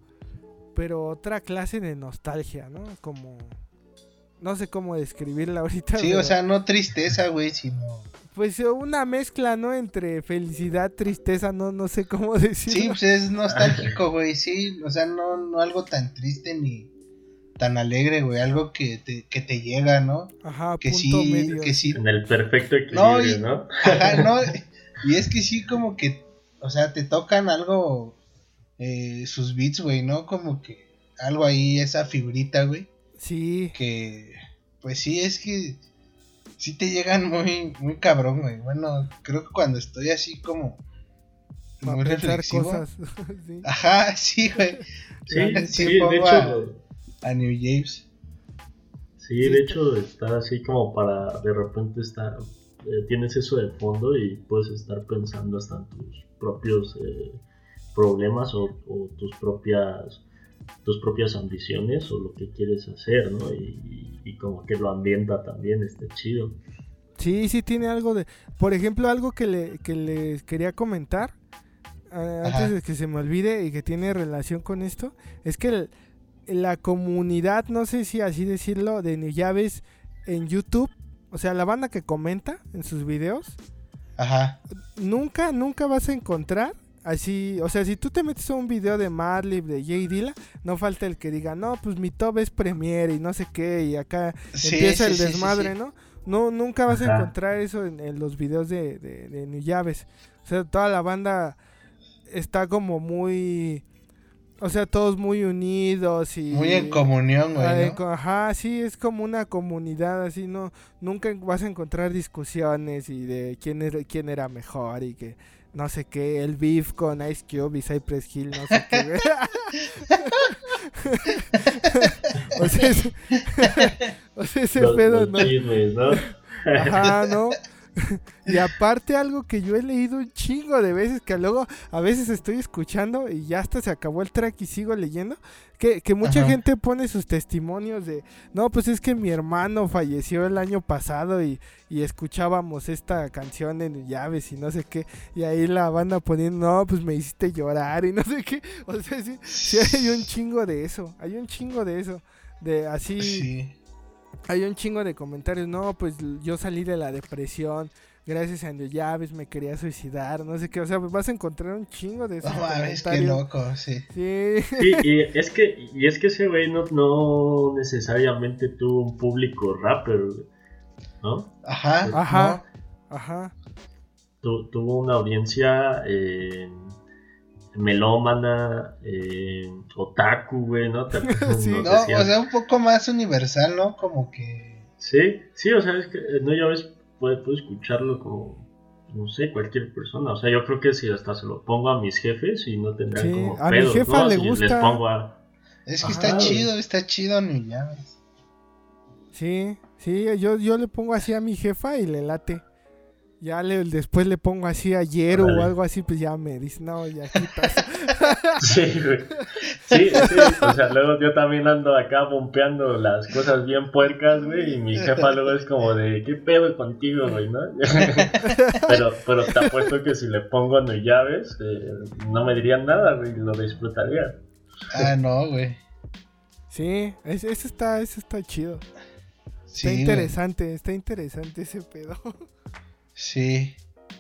pero otra clase de nostalgia, ¿no? Como, no sé cómo describirla ahorita. Sí, pero, o sea, no tristeza, güey, sino... Pues una mezcla, ¿no? Entre felicidad, tristeza, no, no sé cómo decirlo. Sí, pues es nostálgico, güey, sí, o sea, no, no algo tan triste ni tan alegre, güey, algo que te, que te llega, ¿no? Ajá, Que punto sí, medio. que sí, En el perfecto No, equilibrio, y- ¿no? Ajá, no, y es que sí, como que, o sea, te tocan algo, eh, sus beats, güey, ¿no? Como que algo ahí, esa figurita, güey, Sí, que, pues sí, es que sí te llegan muy, muy cabrón, güey. Bueno, creo que cuando estoy así como para muy reflexivo. cosas. sí. Ajá, sí, güey. Sí, Sí, sí, de pongo hecho, A New James. sí, de hecho está así como para de repente estar, eh, tienes eso de fondo y puedes estar pensando hasta en tus propios eh, problemas o, o tus propias tus propias ambiciones o lo que quieres hacer, ¿no? Y, y- y como que lo ambienta también, está chido. Sí, sí tiene algo de... Por ejemplo, algo que, le, que les quería comentar, eh, antes de que se me olvide y que tiene relación con esto, es que el- la comunidad, no sé si así decirlo, de New Llaves en YouTube, o sea, la banda que comenta en sus videos, Ajá. nunca, nunca vas a encontrar así, o sea, si tú te metes a un video de Madlib, de Jay Dilla, no falta el que diga, no, pues mi top es Premiere y no sé qué, y acá Sí, empieza sí, el desmadre, sí. ¿no? No, nunca vas a encontrar eso en, en los videos de, de, de New Llaves. O sea, toda la banda está como muy, o sea, todos muy unidos y... Muy en comunión, Ah, güey. en ¿no? Ajá, sí, es como una comunidad así, no, nunca vas a encontrar discusiones y de quién era, quién era mejor y que no sé qué, el beef con Ice Cube y Cypress Hill, no sé qué. sea, o sea, ese Los, pedo, los ¿no? chismes, ¿no? Ajá, ¿no? Y aparte algo que yo he leído un chingo de veces, que luego a veces estoy escuchando y ya hasta se acabó el track y sigo leyendo, que, que mucha Ajá. gente pone sus testimonios de, no, pues es que mi hermano falleció el año pasado y, y escuchábamos esta canción en llaves y no sé qué, y ahí la banda poniendo, no, pues me hiciste llorar y no sé qué, o sea, sí, sí hay un chingo de eso, hay un chingo de eso, de así Sí. Hay un chingo de comentarios, no, pues yo salí de la depresión, gracias a Andrew Llaves me quería suicidar, no sé qué, o sea, vas a encontrar un chingo de esos No mames, qué comentarios. loco, sí. Sí, Sí, y es que, y es que ese güey no, no necesariamente tuvo un público rapper, ¿no? Ajá. Ajá. ajá, Tu- tuvo una audiencia eh, melómana, eh, otaku, güey, ¿no? Sí. No, o sea, un poco más universal, ¿no? Como que. Sí, sí, o sea, es que eh, no ya ves, puede, puede escucharlo como, no sé, cualquier persona. O sea, yo creo que si hasta se lo pongo a mis jefes y no tendrán Sí, como a mi pedos, jefa ¿no? le Si les gusta. pongo a... Es que Ajá, está güey. chido, está chido New Llaves. sí, sí, yo, yo le pongo así a mi jefa y le late. Ya le, después le pongo así a Yero o algo así, pues ya me dice, no, ya quitas. Sí, güey. Sí, sí, o sea, luego yo también ando acá bompeando las cosas bien puercas, güey, y mi jefa luego es como de, ¿qué pedo contigo, güey, no? Pero, pero te apuesto que si le pongo no llaves, eh, no me dirían nada, güey, lo disfrutaría. Ah, no, güey. sí, es- eso está, eso está chido. Sí, Está güey. interesante, está interesante ese pedo. Sí.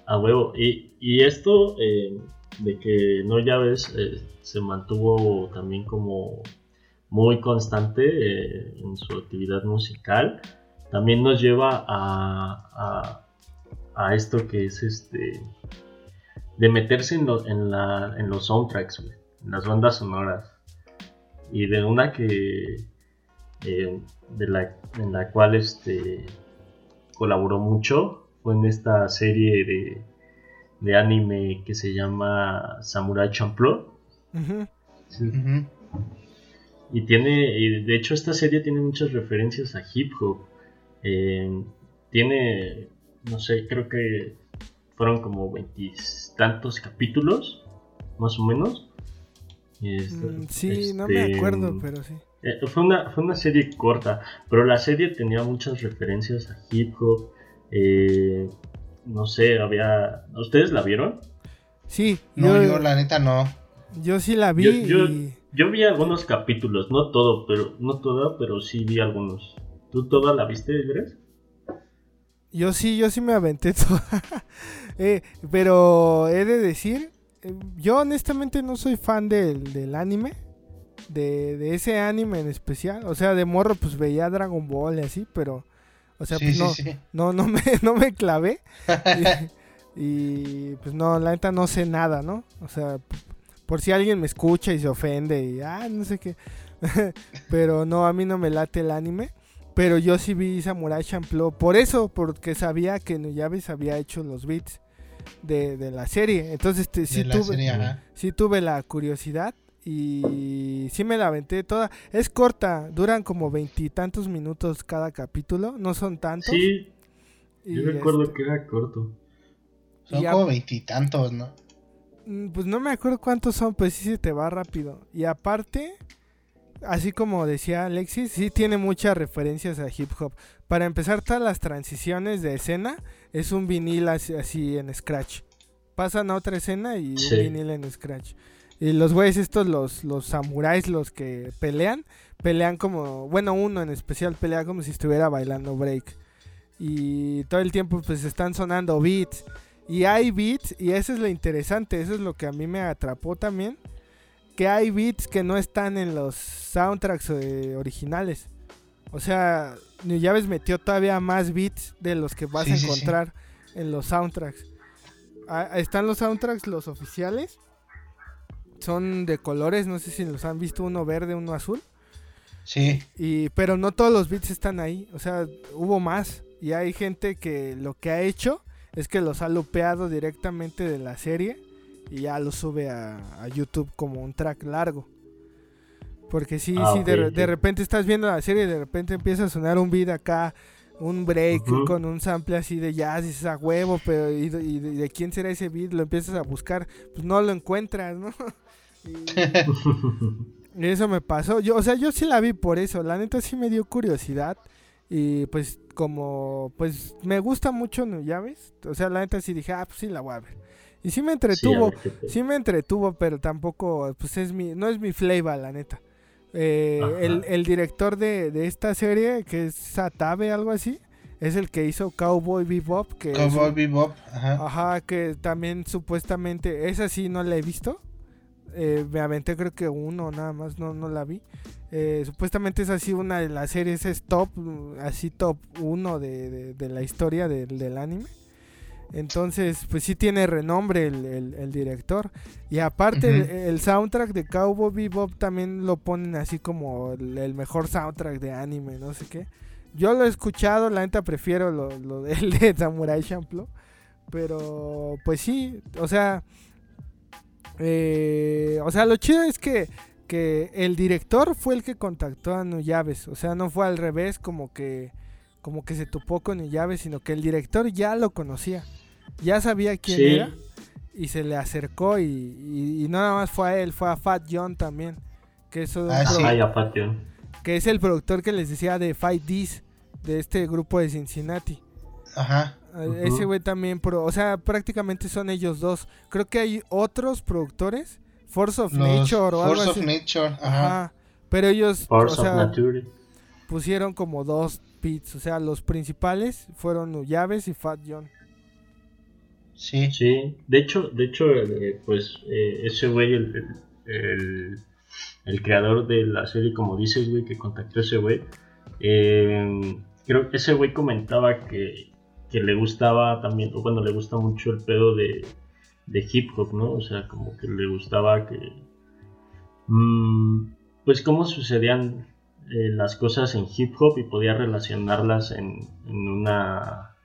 A huevo. Y, y esto eh, de que no llaves eh, se mantuvo también como muy constante eh, en su actividad musical, también nos lleva a, a, esto que es este de meterse en, lo- en, la, en los soundtracks, güey, en las bandas sonoras. Y de una que de la, en la cual este colaboró mucho fue en esta serie de, de anime que se llama Samurai Champloo. Sí. Y tiene, y de hecho esta serie tiene muchas referencias a hip hop. Eh, tiene, no sé, creo que fueron como veintitantos capítulos, más o menos. Y esta- Mm, sí, no me este, acuerdo, pero sí. eh, fue, una, fue una serie corta, pero la serie tenía muchas referencias a hip hop. Eh, no sé, había... ¿Ustedes la vieron? Sí, No, yo, yo la neta no. yo sí la vi Yo, yo, y yo vi algunos capítulos, no todo, pero no toda, pero sí vi algunos. ¿Tú toda la viste, Gres? yo sí, yo sí me aventé toda. Eh, pero he de decir, eh, yo honestamente no soy fan del, del anime. De, de ese anime en especial. O sea, de morro pues veía Dragon Ball y así, pero... O sea, sí, pues no, sí. no, no me, no me clavé. y, y, pues no, la neta no sé nada, ¿no? O sea, por si alguien me escucha y se ofende y, ah, no sé qué. Pero no, a mí no me late el anime. Pero yo sí vi Samurai Champloo. Por eso, porque sabía que Nuyabes había hecho los beats de, de la serie. Entonces este, sí, tuve, serie, sí tuve la curiosidad. Y sí me la aventé toda. Es corta, duran como veintitantos minutos cada capítulo. No son tantos. Sí, y, yo recuerdo este, que era corto. Son como veintitantos, ¿no? Mm, Pues no me acuerdo cuántos son, pues sí se te va rápido. Y aparte, así como decía Alexis, sí tiene muchas referencias a hip hop. Para empezar, todas las transiciones de escena es un vinil así, así en scratch. Pasan a otra escena y Sí. un vinil en scratch. Y los güeyes estos, los, los samuráis, los que pelean, pelean como, bueno, uno en especial pelea como si estuviera bailando break. Y todo el tiempo pues están sonando beats. Y hay beats, y eso es lo interesante, eso es lo que a mí me atrapó también, que hay beats que no están en los soundtracks eh, originales. O sea, New Llaves metió todavía más beats de los que vas Sí, a sí, sí. encontrar en los soundtracks. Ah, están los soundtracks, los oficiales. Son de colores, no sé si los han visto, uno verde, uno azul. Sí. Y, pero no todos los beats están ahí. O sea, hubo más. Y hay gente que lo que ha hecho es que los ha lupeado directamente de la serie y ya los sube a, a YouTube como un track largo. Porque sí, Ah, sí, de, ok, re- ok. de repente estás viendo la serie y de repente empieza a sonar un beat acá, un break con un sample así de jazz y dices a huevo, pero ¿y, de- y de, de quién será ese beat? Lo empiezas a buscar, pues no lo encuentras, ¿no? Y- eso me pasó. Yo, o sea, yo sí la vi por eso. La neta sí me dio curiosidad. Y pues como pues me gusta mucho Nuyabes. O sea, la neta sí dije, ah, pues sí la voy a ver. Y sí me Sí, entretuvo. ver. Sí me entretuvo, pero tampoco, pues es mi, no es mi flavor, la neta. Eh, el, el director de, de esta serie, que es Satabe, algo así, es el que hizo Cowboy Bebop, que Cowboy un- Bebop, ajá. Ajá, que también supuestamente, esa sí no la he visto. Eh, me aventé creo que uno nada más, no, no la vi. Eh, supuestamente es así una de las series, es top, así top uno de, de- de la historia del, del anime. Entonces, pues sí tiene renombre el, el- el director. Y aparte, el, soundtrack de Cowboy Bebop también lo ponen así como el, el mejor soundtrack de anime, no sé qué. Yo lo he escuchado, la neta prefiero lo, lo del de Samurai Champloo. Pero, pues sí, o sea, eh, o sea, lo chido es que, que el director fue el que contactó a Nuyabes. O sea, no fue al revés como que, como que se topó con Nuyabes, sino que el director ya lo conocía. Ya sabía quién Sí. era y se le acercó y, y- y no nada más fue a él, fue a Fat John también. Que Ah, sí. Que es el productor que les decía de Fight This, de este grupo de Cincinnati. Ajá. Ese güey también, pro- o sea, prácticamente son ellos dos. Creo que hay otros productores, Force of Los Nature o algo Force así. of Nature, ajá. Ajá. Pero ellos, Force o sea, of Nature. pusieron como dos beats. O sea, los principales fueron Llaves y Fat John. Sí. Sí, de hecho, de hecho, eh, pues eh, ese güey, el, el, el- el creador de la serie, como dices, güey, que contactó a ese güey, eh, creo que ese güey comentaba que, que le gustaba también, o bueno, le gusta mucho el pedo de, de hip hop, ¿no? O sea, como que le gustaba que, mm, pues cómo sucedían eh, las cosas en hip hop y podía relacionarlas en, en una,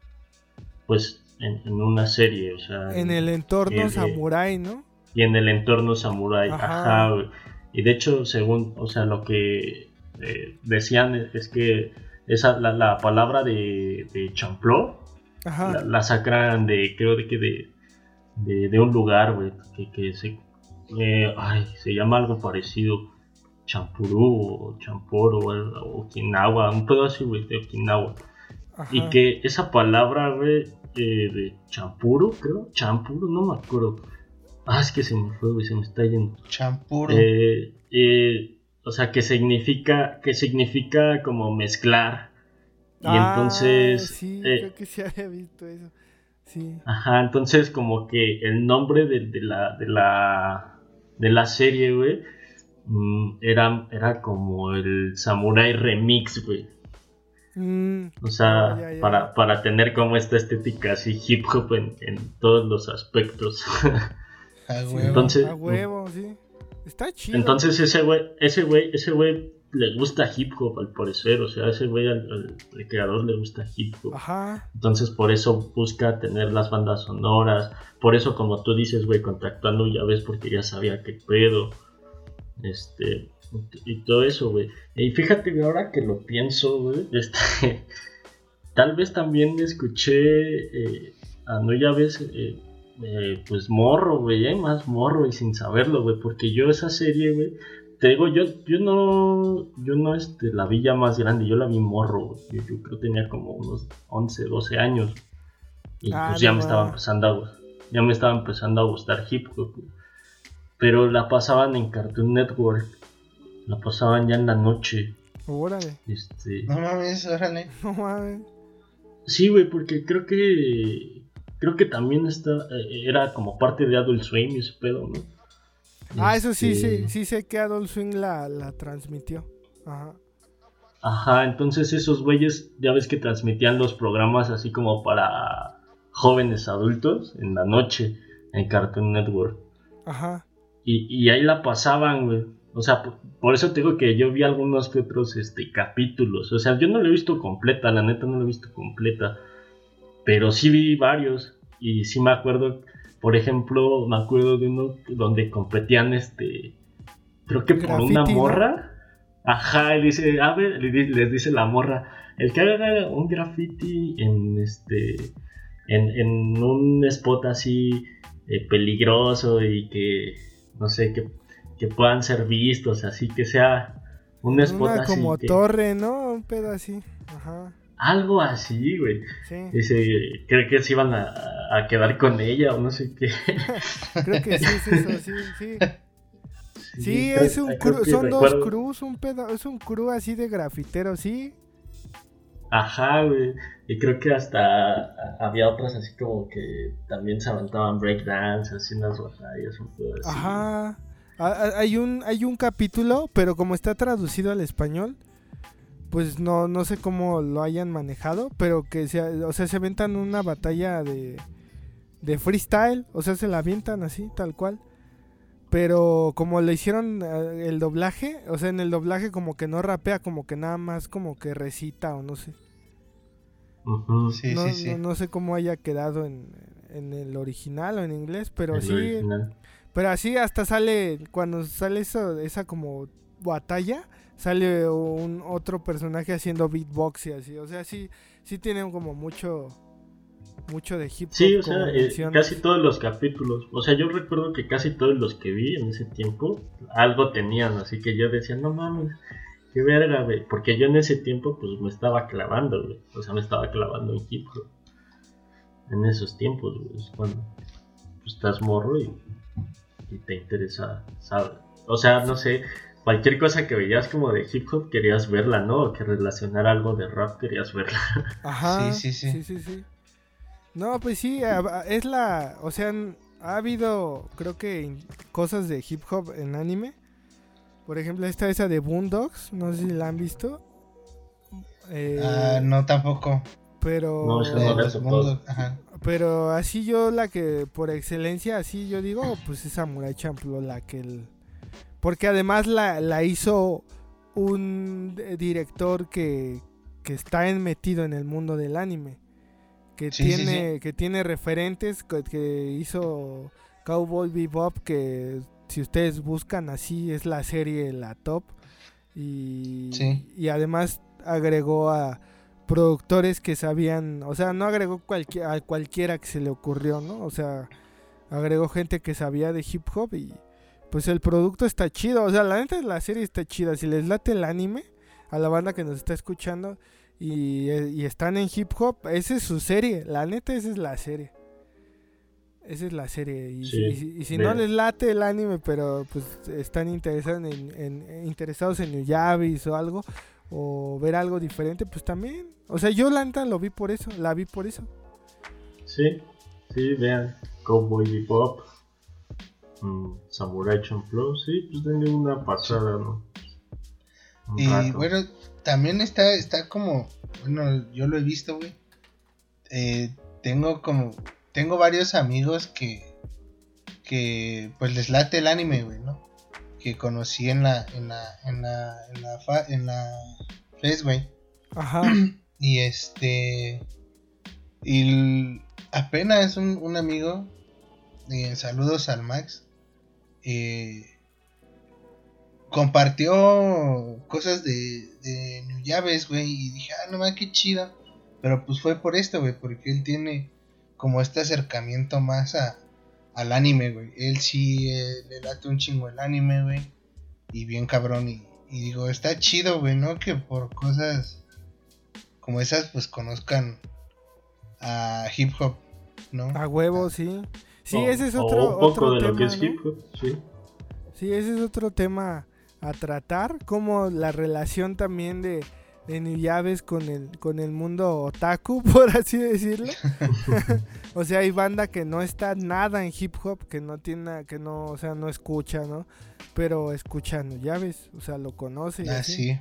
pues, en, en una serie, o sea, En el entorno samurai, ¿no? y en el entorno samurái. Ajá. Y de hecho, según, o sea, lo que eh, decían es que esa, la, la palabra de, de champloo Ajá. la, la sacan de, creo de que de, de, de un lugar, güey, que, que se, eh, ay, se llama algo parecido, champurú o champoro o, Okinawa, un pedo así, güey, de Okinawa. Ajá. Y que esa palabra, güey, eh, de champuro, creo, champuro, no me acuerdo. Ah, es que se me fue, güey, se me está yendo. Champuro. Eh, eh, o sea, que significa, que significa como mezclar. Y Ah, entonces, Sí, eh, creo que sí había visto eso. Sí. Ajá, entonces como que el nombre de, de la, de la de la serie, güey, mm, era, era como el Samurai Remix, güey. Mm, O sea, Ah, ya, ya. Para, para tener como esta estética así hip hop en, en todos los aspectos. a huevo. entonces- a huevo, sí. Está chido. Entonces ese güey, ese güey, ese güey le gusta hip hop al parecer, o sea, ese güey al, creador le gusta hip hop. Ajá. Entonces por eso busca tener las bandas sonoras. Por eso como tú dices, güey, contactando ya ves porque ya sabía qué pedo. Este. Y todo eso, güey. Y fíjate que ahora que lo pienso, güey. Este. Tal vez también escuché. Eh, a no ya ves. eh, eh, pues morro, güey. Más morro y sin saberlo, güey. Porque yo esa serie, güey. Te digo, yo, yo no, yo no este, la vi ya más grande, yo la vi morro. Yo, yo creo que tenía como unos 11, 12 años. Y Ah, pues ya no me estaba empezando a ya me estaba empezando a gustar hip hop. Pero la pasaban en Cartoon Network. La pasaban ya en la noche. Órale. Este, No mames, órale. No mames. Sí, güey, porque creo que creo que también está eh, era como parte de Adult Swim y ese pedo, ¿no? Ah, eso sí, Este, sí, sí sé que Adult Swing la, la transmitió. Ajá. Ajá, entonces esos güeyes ya ves que transmitían los programas así como para jóvenes adultos en la noche en Cartoon Network. Ajá. Y, y ahí la pasaban, güey. O sea, por, por eso te digo que yo vi algunos que otros este, capítulos. O sea, yo no lo he visto completa, la neta no lo he visto completa. Pero sí vi varios. Y sí me acuerdo, por ejemplo, me acuerdo de uno donde competían, este, creo que por una morra. Ajá, y dice, a ver, les dice la morra, el que haga un graffiti en este, en, en un spot así eh, peligroso y que, no sé, que, que puedan ser vistos, así que sea un spot Una así. como que- torre, ¿no? Un pedo así. Ajá. Algo así, güey. Sí. Dice, creo que se iban a, a quedar con ella o no sé qué. Creo que sí es eso, sí, sí. Sí, creo- es un cru, son dos recuerdo- cruz, un pedo, es un crew así de grafitero, sí. Ajá, güey. Y creo que hasta había otras así como que también se aventaban breakdance, así unas batallas, un pedo así. Ajá. A- a- Hay un, hay un capítulo, pero como está traducido al español, pues no, no sé cómo lo hayan manejado, pero que se, o sea, se aventan una batalla de, de freestyle, o sea, se la avientan así, tal cual. Pero como le hicieron eh, el doblaje, o sea, en el doblaje como que no rapea, como que nada más como que recita o no sé. Ujú. Sí, no, sí, sí. no, no sé cómo haya quedado en, en el original o en inglés, pero El sí, original. pero así hasta sale, cuando sale eso, esa como batalla, sale un otro personaje haciendo beatbox y así. O sea, sí, sí tienen como mucho, mucho de hip hop. Sí, o sea, eh, casi todos los capítulos. O sea, yo recuerdo que casi todos los que vi en ese tiempo algo tenían, así que yo decía, no mames, qué verga, güey. Porque yo en ese tiempo, pues me estaba clavando, güey. O sea, me estaba clavando en hip hop. En esos tiempos, güey. Es cuando pues, estás morro y, y te interesa, ¿sabes? O sea, no sé. Cualquier cosa que veías como de hip hop querías verla, ¿no? O que relacionara algo de rap querías verla. Ajá. Sí, sí, sí. sí, sí. No, pues sí, es la, o sea, ha habido, creo que cosas de hip hop en anime. Por ejemplo, esta esa de Boondocks, no sé si la han visto. Eh, Ah, no, tampoco. Pero No, De no los mundos, ajá. pero así yo la que por excelencia así yo digo, pues es Samurai Champloo la que el porque además la, la hizo un director que, que está en- metido en el mundo del anime. Que Sí, sí, tiene que tiene referentes que, que hizo Cowboy Bebop que si ustedes buscan así es la serie la top y, y además agregó a productores que sabían, o sea, no agregó cualquier, a cualquiera que se le ocurrió, ¿no? O sea, agregó gente que sabía de hip hop y pues el producto está chido, o sea, la neta la serie está chida, si les late el anime a la banda que nos está escuchando y, eh, y están en hip hop, esa es su serie, la neta esa es la serie. Esa es la serie. Y, Sí, si- y si- y si de- no les late el anime, pero pues están interesados en, en- interesados en o algo, o ver algo diferente, pues también. O sea, yo la neta lo vi por eso, la vi por eso. Sí, sí, vean. Cowboy Bebop. Mm, Samurai Champloo. Sí, pues denle una pasada, ¿no? Un Y rato. bueno, también está, está como, bueno, yo lo he visto, güey. Eh, tengo como, tengo varios amigos que, que, pues les late el anime, güey, ¿no? Que conocí en la, en la, en la, en la, fa- en la Fest, güey. Ajá. Y este, y apenas un, un amigo, eh, saludos al Max, eh, compartió cosas de, de New Llaves, güey, y dije, ah, no mames, qué chido. Pero pues fue por esto, güey, porque él tiene como este acercamiento más a, al anime, güey. Él sí eh, le late un chingo el anime, güey, y bien cabrón. Y, y digo, está chido, güey, ¿no? Que por cosas como esas, pues conozcan a hip hop, ¿no? A huevo, sí. Sí, O- ese es o otro, un poco otro de tema. lo que es hip hop, sí. Sí, ese es otro tema a tratar, como la relación también de, de Nuyabes con el, con el mundo otaku, por así decirlo. o sea, hay banda que no está nada en hip hop, que no tiene, que no, o sea, no escucha, ¿no? Pero escucha Nuyabes, o sea, lo conoce. y Ah, así. sí.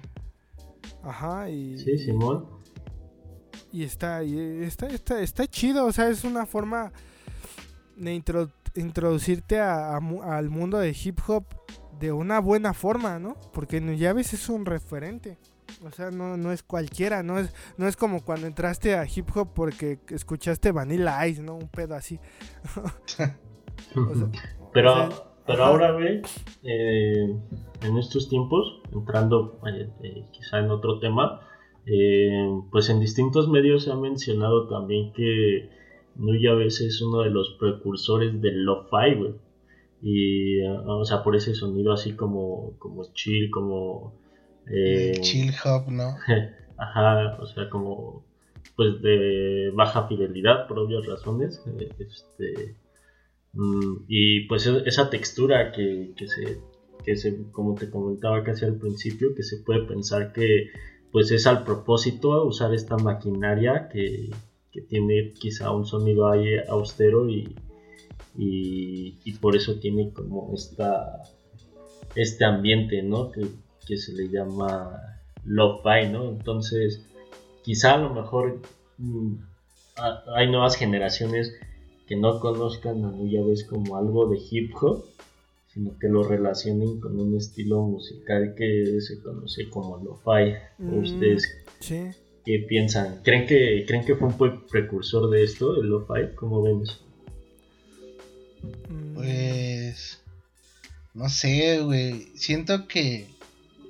Ajá, y, Sí, Simón. y está, y está, está, está chido, o sea, es una forma de intro- introducirte a- al mundo de hip hop de una buena forma, ¿no? Porque Nuyabes es un referente. O sea, no, no es cualquiera, no es, no es como cuando entraste a hip hop porque escuchaste Vanilla Ice, ¿no? Un pedo así. O sea, Pero, o sea, pero ajá. ahora, güey, eh, en estos tiempos, entrando eh, eh, quizá en otro tema, eh, pues en distintos medios se ha mencionado también que Nuyabes es uno de los precursores del lo-fi, güey. Y, eh, o sea, por ese sonido así como, como chill, como... eh, chill hop, ¿no? Ajá, o sea, como pues de baja fidelidad por obvias razones. Este, mm, y pues e- esa textura que, que se, que se, como te comentaba casi al principio, que se puede pensar que pues es al propósito usar esta maquinaria que, que tiene quizá un sonido ahí austero y, y, y por eso tiene como esta este ambiente, ¿no? Que, que se le llama lo-fi, ¿no? Entonces, quizá a lo mejor mm, ha- hay nuevas generaciones que no conozcan a Nuyabes como algo de hip hop, sino que lo relacionen con un estilo musical que se conoce como lo-fi. Mm. ¿Ustedes sí. Qué piensan? ¿Creen que, ¿Creen que fue un pre- precursor de esto, el lo-fi? ¿Cómo ven eso? Mm, Pues. No sé, güey. Siento que.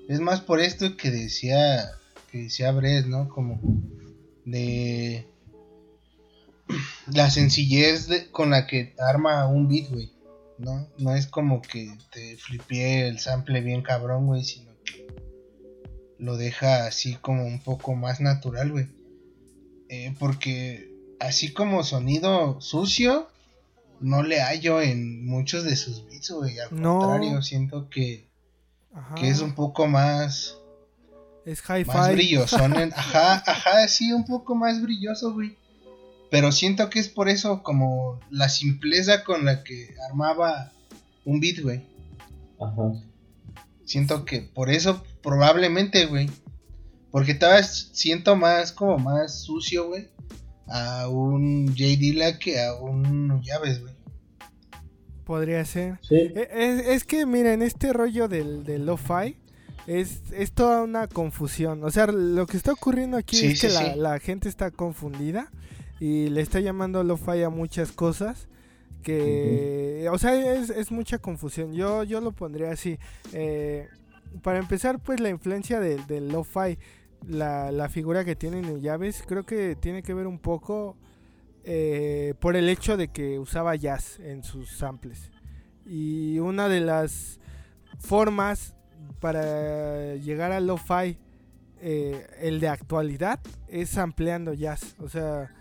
Es más por esto que decía. Que decía Bres, ¿no? Como. De. La sencillez de- con la que arma un beat, güey. ¿No? No es como que te flipee el sample bien cabrón, güey. Sino que. Lo deja así como un poco más natural, güey. Eh, porque. Así como sonido sucio no le hallo en muchos de sus beats, güey. Al No. contrario, siento que, ajá. que es un poco más, Es hi-fi. más brillosón. en- ajá, ajá, sí, un poco más brilloso, güey. Pero siento que es por eso como la simpleza con la que armaba un beat, güey. Ajá. Siento que por eso probablemente, güey. Porque todavía siento más como más sucio, güey. A un J Dilla que a un Llaves, güey. Podría ser. Sí, E- Es, es que, miren, este rollo del, del lo-fi es, es toda una confusión. O sea, lo que está ocurriendo aquí Sí, es que sí, la, la gente está confundida y le está llamando lo-fi a muchas cosas. Que, o sea, es, es mucha confusión. Yo, yo lo pondría así. Eh, para empezar, pues la influencia del, del lo-fi, la, la figura que tienen llaves, creo que tiene que ver un poco eh, por el hecho de que usaba jazz en sus samples. Y una de las formas para llegar al lo-fi eh, el de actualidad es sampleando jazz. O sea,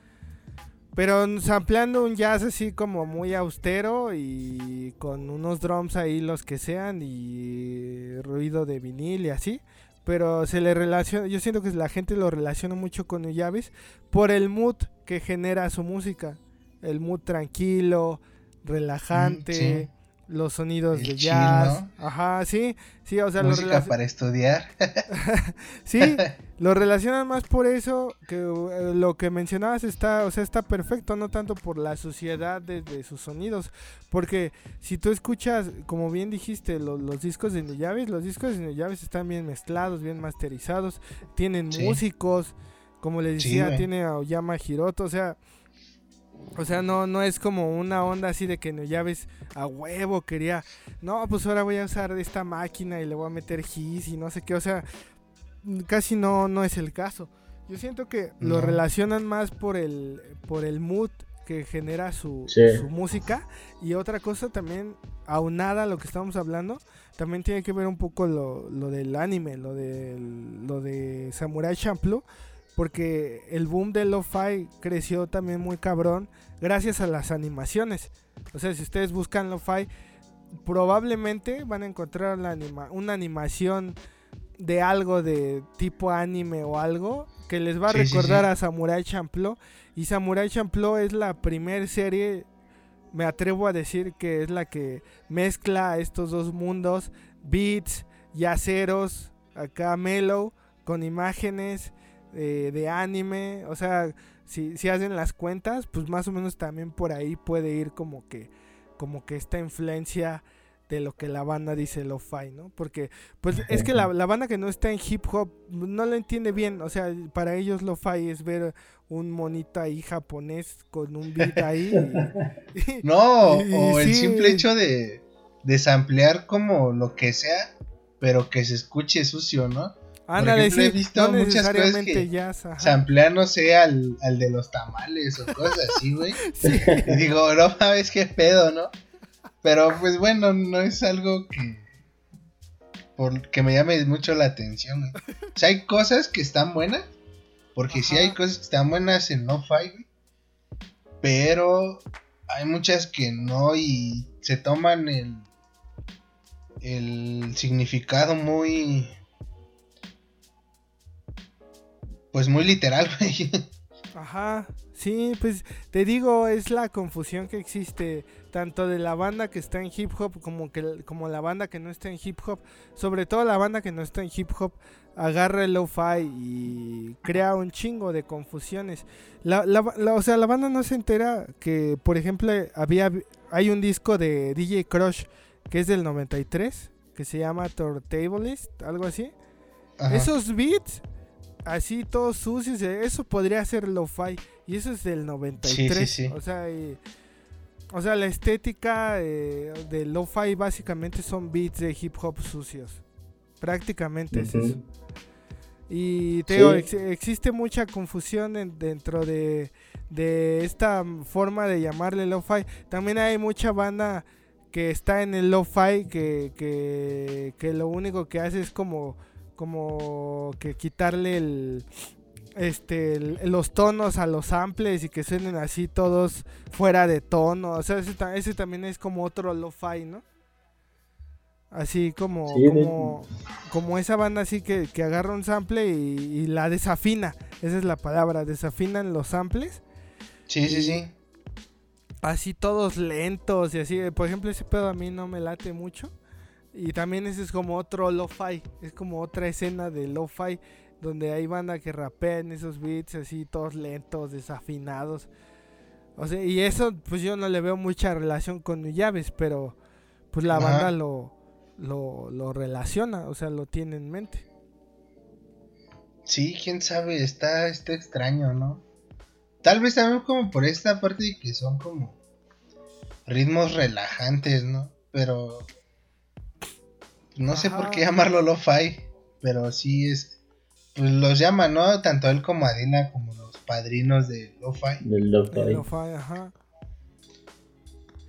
pero sampleando un jazz así como muy austero y con unos drums ahí los que sean y ruido de vinil y así. Pero se le relaciona, yo siento que la gente lo relaciona mucho con Llaves por el mood que genera su música. El mood tranquilo, relajante, sí. Los sonidos El de jazz. Ajá, sí, sí, o sea, lo Música relac- para estudiar. Sí, lo relacionan más por eso que eh, lo que mencionabas está, o sea, está perfecto, no tanto por la suciedad de, de sus sonidos, porque si tú escuchas, como bien dijiste, lo- los discos de Nuyaves, los discos de Nuyaves están bien mezclados, bien masterizados, tienen Sí. músicos, como les decía, tiene a Oyama Hiroto, o sea, o sea, no, no es como una onda así de que Nuyaves a huevo quería, no, pues ahora voy a usar esta máquina y le voy a meter his y no sé qué, o sea, casi no, no es el caso. Yo siento que lo relacionan más por el, por el mood que genera su, Sí. su música. Y otra cosa también, aunada a lo que estamos hablando, también tiene que ver un poco lo, lo del anime, lo, del, lo de Samurai Champloo. Porque el boom del lo-fi creció también muy cabrón gracias a las animaciones. O sea, si ustedes buscan lo-fi, probablemente van a encontrar la anima- una animación de algo de tipo anime o algo que les va a Sí, recordar sí. a Samurai Champloo. Y Samurai Champloo es la primer serie, me atrevo a decir que es la que mezcla estos dos mundos, beats, yaceros, acá mellow, con imágenes eh, de anime. O sea, si, si hacen las cuentas, pues más o menos también por ahí puede ir como que, como que esta influencia de lo que la banda dice lo-fi, ¿no? Porque, pues es que la, la banda que no está en hip hop no lo entiende bien, o sea, para ellos lo-fi es ver un monito ahí japonés con un beat ahí. y- No, y- o el sí. simple hecho de, de samplear como lo que sea, pero que se escuche sucio, ¿no? Ándale, ejemplo, he sí, visto no muchas cosas que jazz, ajá. No sé, al, al de los tamales o cosas así, güey. Sí. Y digo, no mames, qué pedo, ¿no? Pero pues bueno, no es algo que. Por, que me llame mucho la atención, güey. O sea, hay cosas que están buenas. Porque sí hay Ajá. cosas que están buenas en No Fight, güey. Pero hay muchas que no y se toman el. El significado muy. Pues muy literal, güey. Ajá, sí, pues te digo, es la confusión que existe tanto de la banda que está en hip hop como que como la banda que no está en hip hop, sobre todo la banda que no está en hip hop agarra el lo-fi y crea un chingo de confusiones. La, la- la- o sea, la banda no se entera que, por ejemplo, había hay un disco de DJ Crush que es del 93 que se llama Turntablist, algo así. Ajá. Esos beats, así todos sucios, eso podría ser lo-fi. Y eso es del 93. Sí, sí, sí. O sea, y- o sea, la estética eh, del lo-fi básicamente son beats de hip hop sucios. Prácticamente es eso. Y te Sí. digo, ex- existe mucha confusión en- dentro de, de esta forma de llamarle lo-fi. También hay mucha banda que está en el lo-fi que, que, que lo único que hace es como, como que quitarle el, este, el- los tonos a los samples y que suenen así todos fuera de tono. O sea, ese, ese también es como otro lo-fi, ¿no? Así como, Sí, de- como, como esa banda así que, que agarra un sample y, y la desafina. Esa es la palabra, desafinan los samples. Sí, sí, sí. Así todos lentos y así. Por ejemplo, ese pedo a mí no me late mucho. Y también ese es como otro lo-fi. Es como otra escena de lo-fi. Donde hay banda que rapean esos beats así todos lentos, desafinados. O sea, y eso pues yo no le veo mucha relación con llaves, pero pues la Ajá. banda lo, lo, lo relaciona, o sea, lo tiene en mente. Sí, quién sabe, está, está extraño, ¿no? Tal vez también como por esta parte de que son como ritmos relajantes, ¿no? Pero no sé por qué llamarlo lo-fi, pero sí es, pues los llaman, ¿no? Tanto él como Adina como los padrinos de lo-fi. Del lo-fi. El lo-fi, ajá.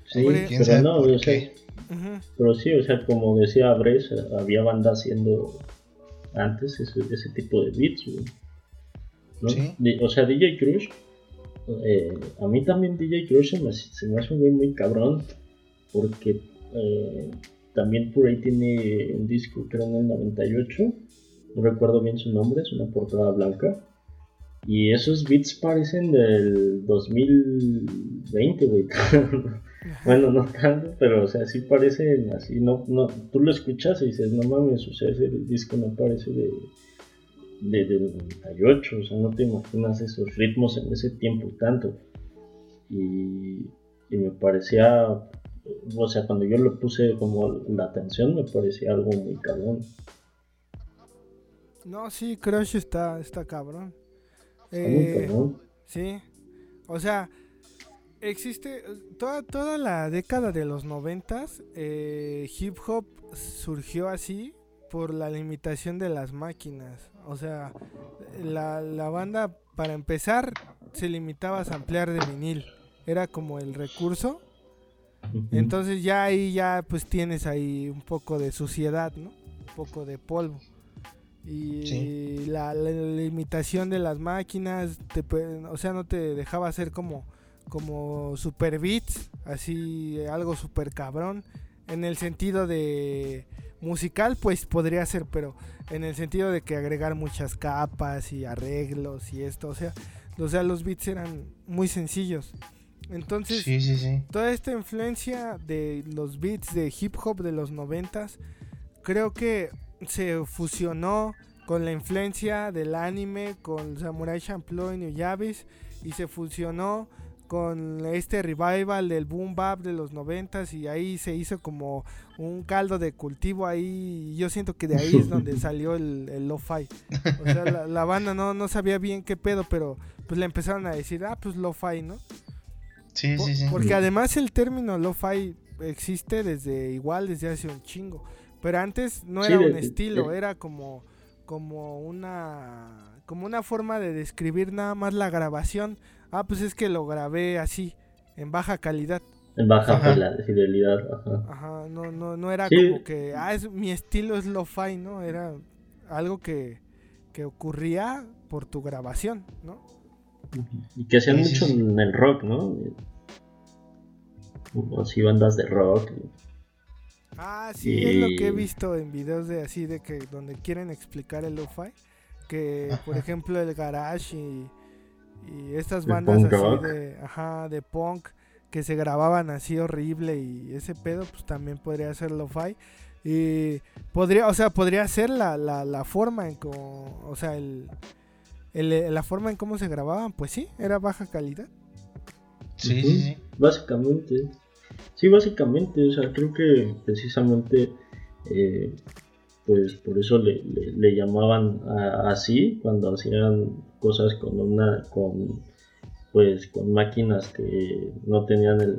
Sí, Hombre. ¿Quién pero sabe no, por o sea, qué? Ujú. pero sí, o sea, como decía Bres, había banda haciendo antes ese, ese tipo de beats, güey. ¿no? Sí. O sea, DJ Crush, eh, a mí también DJ Crush se me, hace- se me hace un güey muy cabrón, porque eh, también por ahí tiene un disco, creo en el 98, no recuerdo bien su nombre, es una portada blanca. Y esos beats parecen del 2020, güey. bueno, no tanto, pero o sea, sí parecen así. No, no, tú lo escuchas y dices, no mames, o sea, ese disco no parece de, de, del 98, o sea, no te imaginas esos ritmos en ese tiempo tanto. Y, y me parecía, o sea, cuando yo le puse como la atención, me parecía algo muy cabrón. No, sí, Crush está, está cabrón. Está Eh, cabrón. Sí. O sea, existe toda, toda la década de los noventas, eh, hip hop surgió así por la limitación de las máquinas. O sea, la, la banda, para empezar, se limitaba a samplear de vinil. Era como el recurso. Entonces ya ahí ya pues tienes ahí un poco de suciedad, ¿no? Un poco de polvo. Y Sí. la, la limitación de las máquinas, te o sea, no te dejaba hacer como, como super beats, así algo super cabrón. En el sentido de musical, pues podría ser, pero en el sentido de que agregar muchas capas y arreglos y esto, o sea, o sea los beats eran muy sencillos. Entonces, Sí, sí, sí. toda esta influencia de los beats de hip hop de los noventas creo que se fusionó con la influencia del anime con Samurai Champloo y Nuyabes y se fusionó con este revival del boom bap de los noventas y ahí se hizo como un caldo de cultivo ahí y yo siento que de ahí es donde salió el, el lo-fi o sea la, la banda no, no sabía bien qué pedo pero pues le empezaron a decir ah pues lo-fi no Sí, por- sí, sí. Porque además el término lo-fi existe desde igual desde hace un chingo. Pero antes no Sí, era un de- estilo, de- era como como una como una forma de describir nada más la grabación. Ah, pues es que lo grabé así en baja calidad. En baja Ajá. fidelidad, ajá. Ajá, no no no era Sí. como que ah, es mi estilo es lo-fi, ¿no? Era algo que que ocurría por tu grabación, ¿no? Y que hacían Sí, mucho sí. en el rock, ¿no? Así bandas de rock. Ah, sí, es lo que he Y- visto en videos de así de que donde quieren explicar el lo-fi, que por ejemplo el garage y, y estas bandas así rock. de, ajá, de punk que se grababan así horrible y ese pedo pues también podría ser lo-fi y podría, o sea, podría ser la, la, la forma en cómo, o sea, el, el- la forma en cómo se grababan, pues sí, era baja calidad. Sí, Ujú. sí, sí. Básicamente. Sí, básicamente. O sea, creo que precisamente. eh, pues por eso le, le- le llamaban a- así cuando hacían cosas con una. con. pues con máquinas que no tenían el.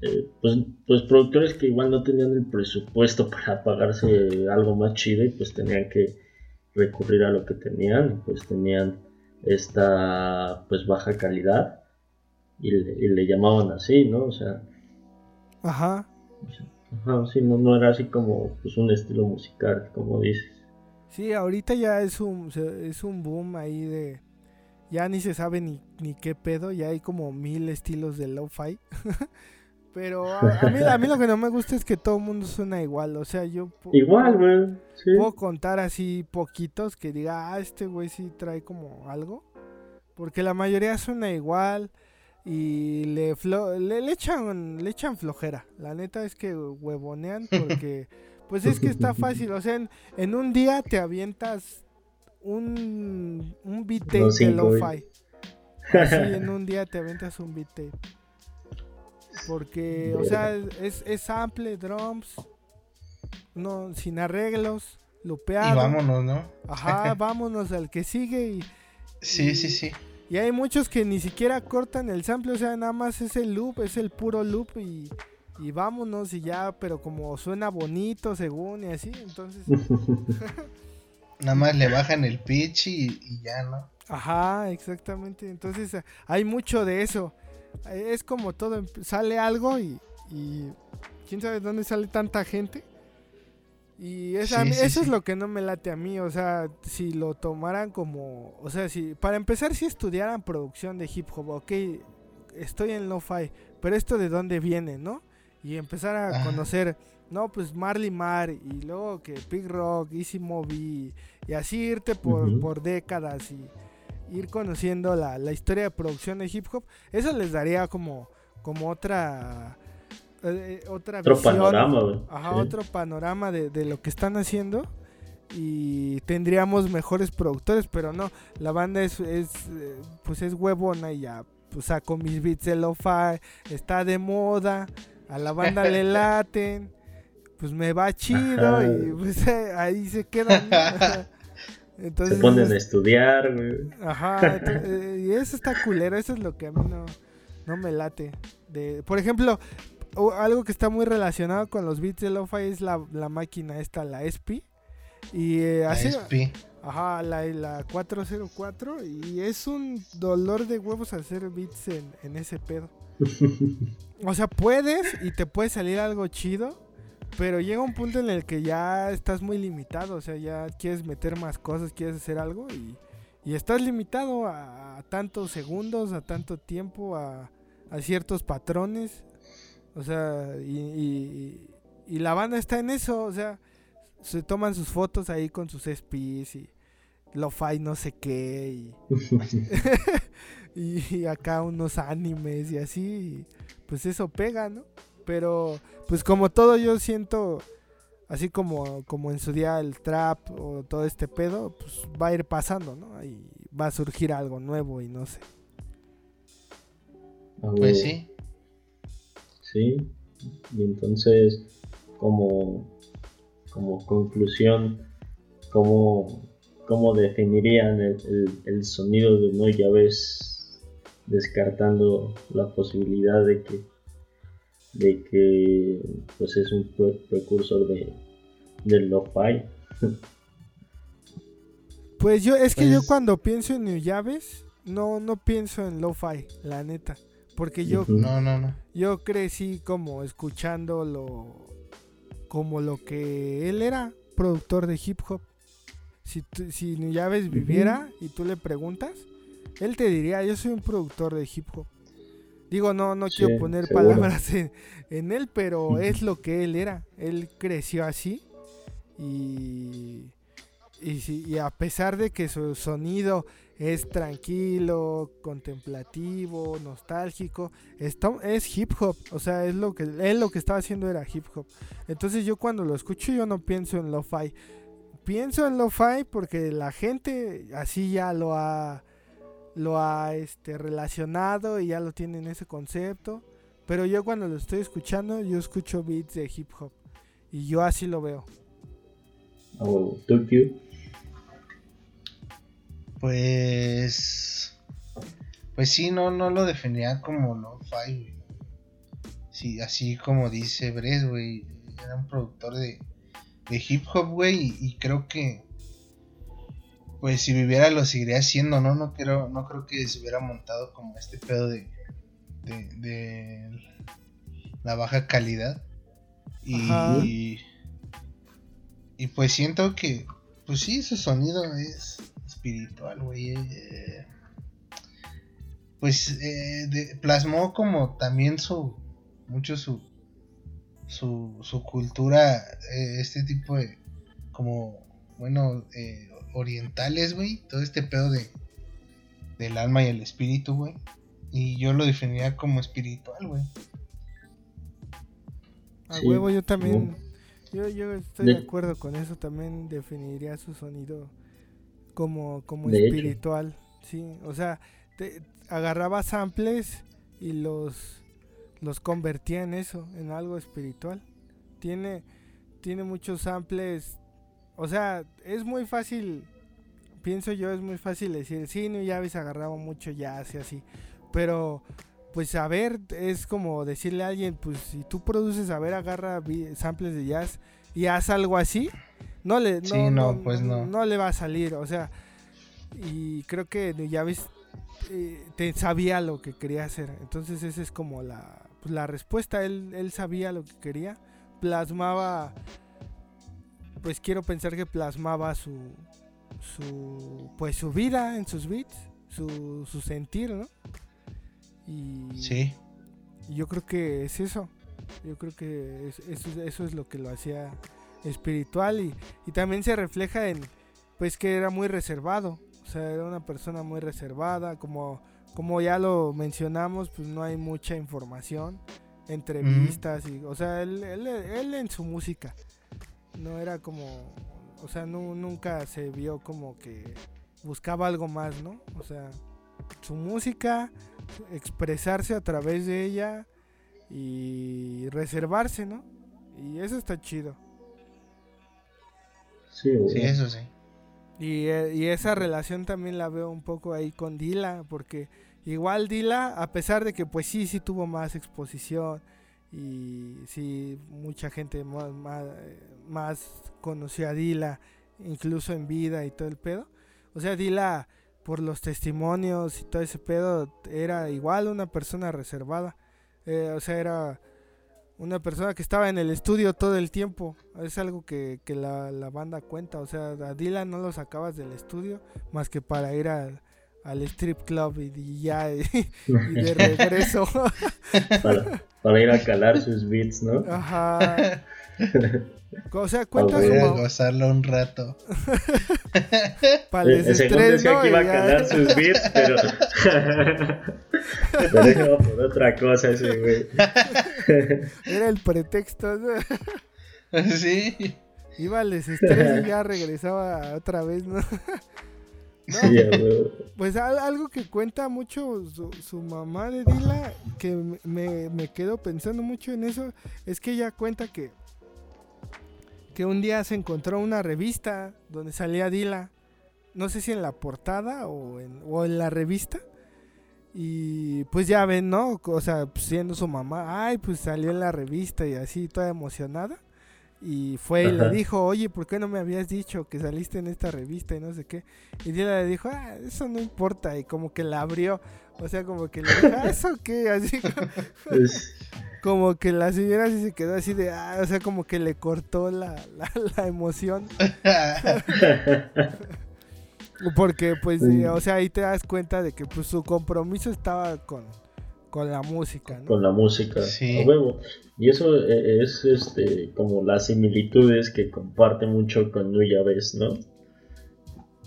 eh, pues, pues productores que igual no tenían el presupuesto para pagarse algo más chido y pues tenían que recurrir a lo que tenían pues tenían esta pues baja calidad y le, y le llamaban así, ¿no? O sea, Ajá. ajá, sí, no, no era así como pues un estilo musical, como dices. Sí, ahorita ya es un, es un boom ahí de... Ya ni se sabe ni, ni qué pedo, ya hay como mil estilos de lo-fi. Pero a, a mí, a mí lo que no me gusta es que todo el mundo suena igual. O sea, yo Igual, güey, sí. puedo contar así poquitos que diga, ah, este güey sí trae como algo. Porque la mayoría suena igual y le, flo- le, le echan, le echan flojera. La neta es que huevonean porque, pues es que está fácil. O sea, en, en un día te avientas un, un beat tape de lo-fi. Así en un día te aventas un beat tape. Porque, o sea, es, es sample, drums, no, sin arreglos, lupeado. Y vámonos, ¿no? Ajá, vámonos al que sigue y, Sí, sí, sí. y hay muchos que ni siquiera cortan el sample, o sea, nada más es el loop, es el puro loop y, y vámonos y ya, pero como suena bonito según y así, entonces, Nada más le bajan el pitch y, y ya, ¿no? ajá, exactamente, entonces hay mucho de eso, es como todo, emp- sale algo y, y quién sabe dónde sale tanta gente Y esa- Sí, sí, eso es lo que no me late a mí, o sea, si lo tomaran como, o sea, si para empezar si estudiaran producción de hip hop, ok, estoy en lo-fi, pero esto de dónde viene, ¿no? Y empezar a Ajá. conocer, no, pues Marley Mar y luego que Big Rock, Easy Movie y así irte por, por décadas y ir conociendo la, la historia de producción de hip hop, eso les daría como, como otra, eh, otra Otro visión. panorama, güey. Ajá, Sí. otro panorama de, de lo que están haciendo y tendríamos mejores productores, pero no, la banda es, es eh, pues es huevona y ya, pues saco mis beats de lo-fi, está de moda, a la banda le laten, pues me va chido Ajá. y pues eh, ahí se quedan. Entonces, Se ponen a estudiar, güey. Ajá, eh, y eso está culero, eso es lo que a mí no, no me late. De, por ejemplo, o- algo que está muy relacionado con los beats de lo-fi es la, la máquina esta, la SP. Y eh, La así, SP. ajá, la, la 404 y es un dolor de huevos hacer beats en, en ese pedo. O sea, puedes y te puede salir algo chido, pero llega un punto en el que ya estás muy limitado, o sea, ya quieres meter más cosas, quieres hacer algo y, y estás limitado a, a tantos segundos, a tanto tiempo, a, a ciertos patrones, o sea, y, y- y la banda está en eso, o sea, se toman sus fotos ahí con sus SPs y lo-fi no sé qué y, y acá unos animes y así, y pues eso pega, ¿no? Pero pues como todo yo siento, así como, como en su día el trap o todo este pedo, pues va a ir pasando, ¿no? Y va a surgir algo nuevo y no sé. Pues sí. Sí, y entonces, como, como conclusión, ¿cómo, cómo definirían el, el- el sonido de No Llaves, descartando la posibilidad de que, de que pues es un pre- precursor de, del lo-fi? Pues yo, es que yo Pues- cuando pienso en New Llaves, no, no pienso en lo-fi, la neta. Porque yo. No, no, no. yo crecí como escuchándolo como lo que él era, productor de hip hop. Si, tú- si New Llaves viviera y tú le preguntas, él te diría, yo soy un productor de hip hop. Digo, no, no quiero Sí, poner seguro. palabras en, en él, pero es lo que él era. Él creció así y, y, y a pesar de que su sonido es tranquilo, contemplativo, nostálgico, esto es hip hop, o sea, es lo que él lo que estaba haciendo era hip hop. Entonces yo cuando lo escucho yo no pienso en lo-fi. Pienso en lo-fi porque la gente así ya lo ha lo ha este relacionado y ya lo tienen ese concepto, pero yo cuando lo estoy escuchando yo escucho beats de hip hop y yo así lo veo. Ah, huevo. ¿Tú, Q? Pues. Pues sí, no, no lo definiría como lo-fi, güey. Sí, así como dice Bres, güey. Era un productor de, de hip hop, güey. Y, y creo que. Pues si viviera lo seguiría haciendo, ¿no? No creo, no creo que se hubiera montado como este pedo de. de, de la baja calidad. Y. Y pues siento que. Pues sí, su sonido es espiritual, güey. eh, pues eh, de- plasmó como también su. Mucho su. Su, su cultura, eh, este tipo de. Como. Bueno, eh, orientales, güey. Todo este pedo de. Del alma y el espíritu, güey. Y yo lo definiría como espiritual, güey. A Sí, huevo yo también yo, yo estoy de De- acuerdo con eso, también definiría su sonido como como hecho. espiritual, sí, o sea, te- agarraba samples y los los convertía en eso, en algo espiritual. Tiene tiene muchos samples, o sea, es muy fácil pienso yo es muy fácil decir, sí, no ya habéis agarrado mucho jazz y así, pero pues a ver, es como decirle a alguien, pues si tú produces, a ver, agarra samples de jazz y haz algo así, no le, no, Sí, no, pues no. no le va a salir, o sea, y creo que ya ves, eh, te sabía lo que quería hacer, entonces esa es como la, pues, la respuesta, él, él sabía lo que quería, plasmaba pues quiero pensar que plasmaba su, su, pues su vida en sus beats, su, su sentir, ¿no? Y, Sí. y yo creo que es eso. Yo creo que es- eso, eso es lo que lo hacía espiritual y, y también se refleja en, pues que era muy reservado. O sea, era una persona muy reservada, como, como ya lo mencionamos, pues no hay mucha información, entrevistas, y, o sea, él, él, él en su música, no era como, o sea, nu- nunca se vio como que buscaba algo más, ¿no? O sea, su música, expresarse a través de ella y reservarse, ¿no? Y eso está chido. Sí. Sí, eso sí. Y, eh, y esa relación también la veo un poco ahí con Dila, porque igual Dila, a pesar de que pues sí, sí tuvo más exposición y sí, mucha gente más, más, más conoció a Dila, incluso en vida y todo el pedo. O sea, Dila, por los testimonios y todo ese pedo, era igual una persona reservada. Eh, o sea, era una persona que estaba en el estudio todo el tiempo. Es algo que, que la, la banda cuenta. O sea, a Dylan no lo sacabas del estudio más que para ir al, al strip club y, y ya, y, y de regreso. para, para ir a calar sus beats, ¿no? Ajá. O sea, cuenta Ok. su Voy a ma- gozarlo un rato. para el Eh, según desestrés, decía ¿no? que iba a calar sus beats, pero. pero iba por otra cosa ese güey. Era el pretexto. ¿no? sí. Iba al desestrés y ya regresaba otra vez, ¿no? No. Pues al- algo que cuenta mucho su, su mamá de Dila, que me- me, quedo pensando mucho en eso, es que ella cuenta que, que un día se encontró una revista donde salía Dila, no sé si en la portada o en, o en la revista, y pues ya ven, ¿no? O sea, siendo su mamá, ay, pues salió en la revista y así, toda emocionada. Y fue y le dijo, oye, ¿por qué no me habías dicho que saliste en esta revista y no sé qué? Y Dila le dijo, ah, eso no importa. Y como que la abrió. O sea, como que le dijo, ah, ¿eso qué? Así como, como que la señora sí se quedó así de, ah, o sea, como que le cortó la, la, la emoción. Porque, pues, Sí. o sea, ahí te das cuenta de que pues su compromiso estaba con, con la música, ¿no? con la música Sí. a huevo. Y eso eh, es este como las similitudes que comparte mucho con Nuya Ves, ¿no?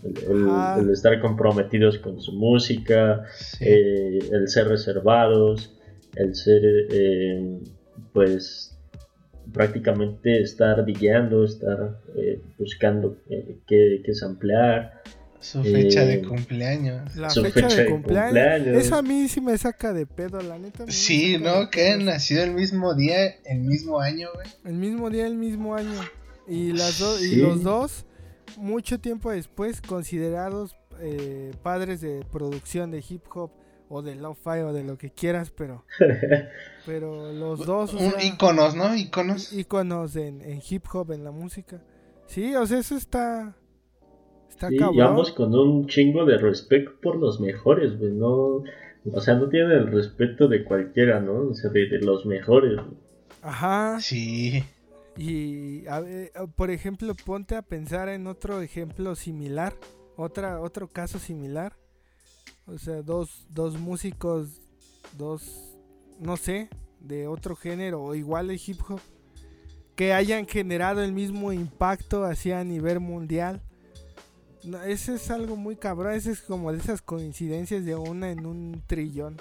El, el- Ajá. el estar comprometidos con su música, Sí. eh, el ser reservados, el ser, eh, pues, prácticamente estar guiando, estar eh, buscando eh, qué, qué samplear. Su fecha de eh, cumpleaños. La su fecha, fecha de de cumpleaños. cumpleaños. Eso a mí sí me saca de pedo, la neta. Sí, ¿no? Que han nacido el mismo día, el mismo año, güey. El mismo día, el mismo año. Y, las do- y los dos, mucho tiempo después, considerados eh, padres de producción de hip hop o de lo-fi o de lo que quieras, pero, pero los dos, o sea, íconos, ¿no? Íconos. íconos en, en hip hop, en la música. Sí, o sea, eso está, está Sí, y ambos con un chingo de respeto por los mejores, güey, no... O sea, no tienen el respeto de cualquiera, ¿no? O sea, de, de los mejores. güey. Ajá. Sí. Y, a ver, eh, por ejemplo, ponte a pensar en otro ejemplo similar, otra, otro caso similar. O sea, dos, dos músicos, dos, no sé, de otro género o igual de hip hop, que hayan generado el mismo impacto así a nivel mundial. No, ese es algo muy cabrón, ese es como de esas coincidencias de una en un trillón.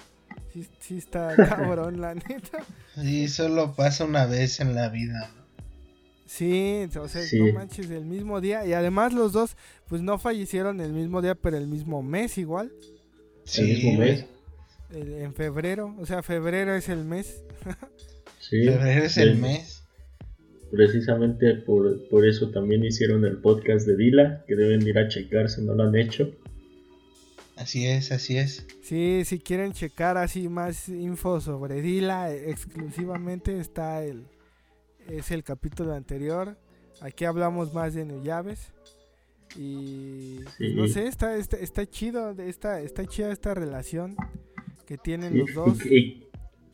Sí, sí está cabrón, la neta. Sí, solo pasa una vez en la vida. Sí, o sea, Sí. no manches, el mismo día. Y además los dos, pues no fallecieron el mismo día, pero el mismo mes igual. Sí, el mismo mes. el- en febrero. O sea, febrero es el mes. Sí. Febrero es el mes. Precisamente por, por eso también hicieron el podcast de Dila, que deben de ir a checar si no lo han hecho. Así es, así es. Sí, si quieren checar así más info sobre Dila, exclusivamente está el es el capítulo anterior. Aquí hablamos más de Nuyaves. Y pues, Sí. no sé, está, está, está chido, de esta, está chida esta relación que tienen Sí, los dos. Y, y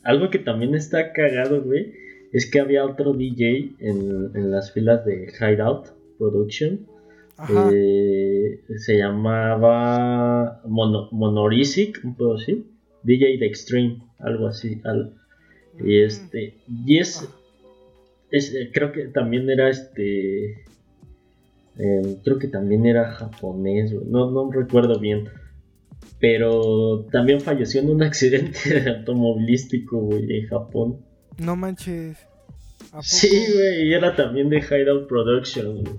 algo que también está cagado, güey, es que había otro DJ en, en las filas de Hideout, Production. Eh, se llamaba Mono, Monorisic, un poco así. DJ de Extreme, algo así. al- y Mm. este. Y es. es, eh, creo que también era este. eh, creo que también era japonés, no, no recuerdo bien. Pero también falleció en un accidente automovilístico, güey, en Japón. No manches. Sí, güey, y era también de Hideout Production. güey.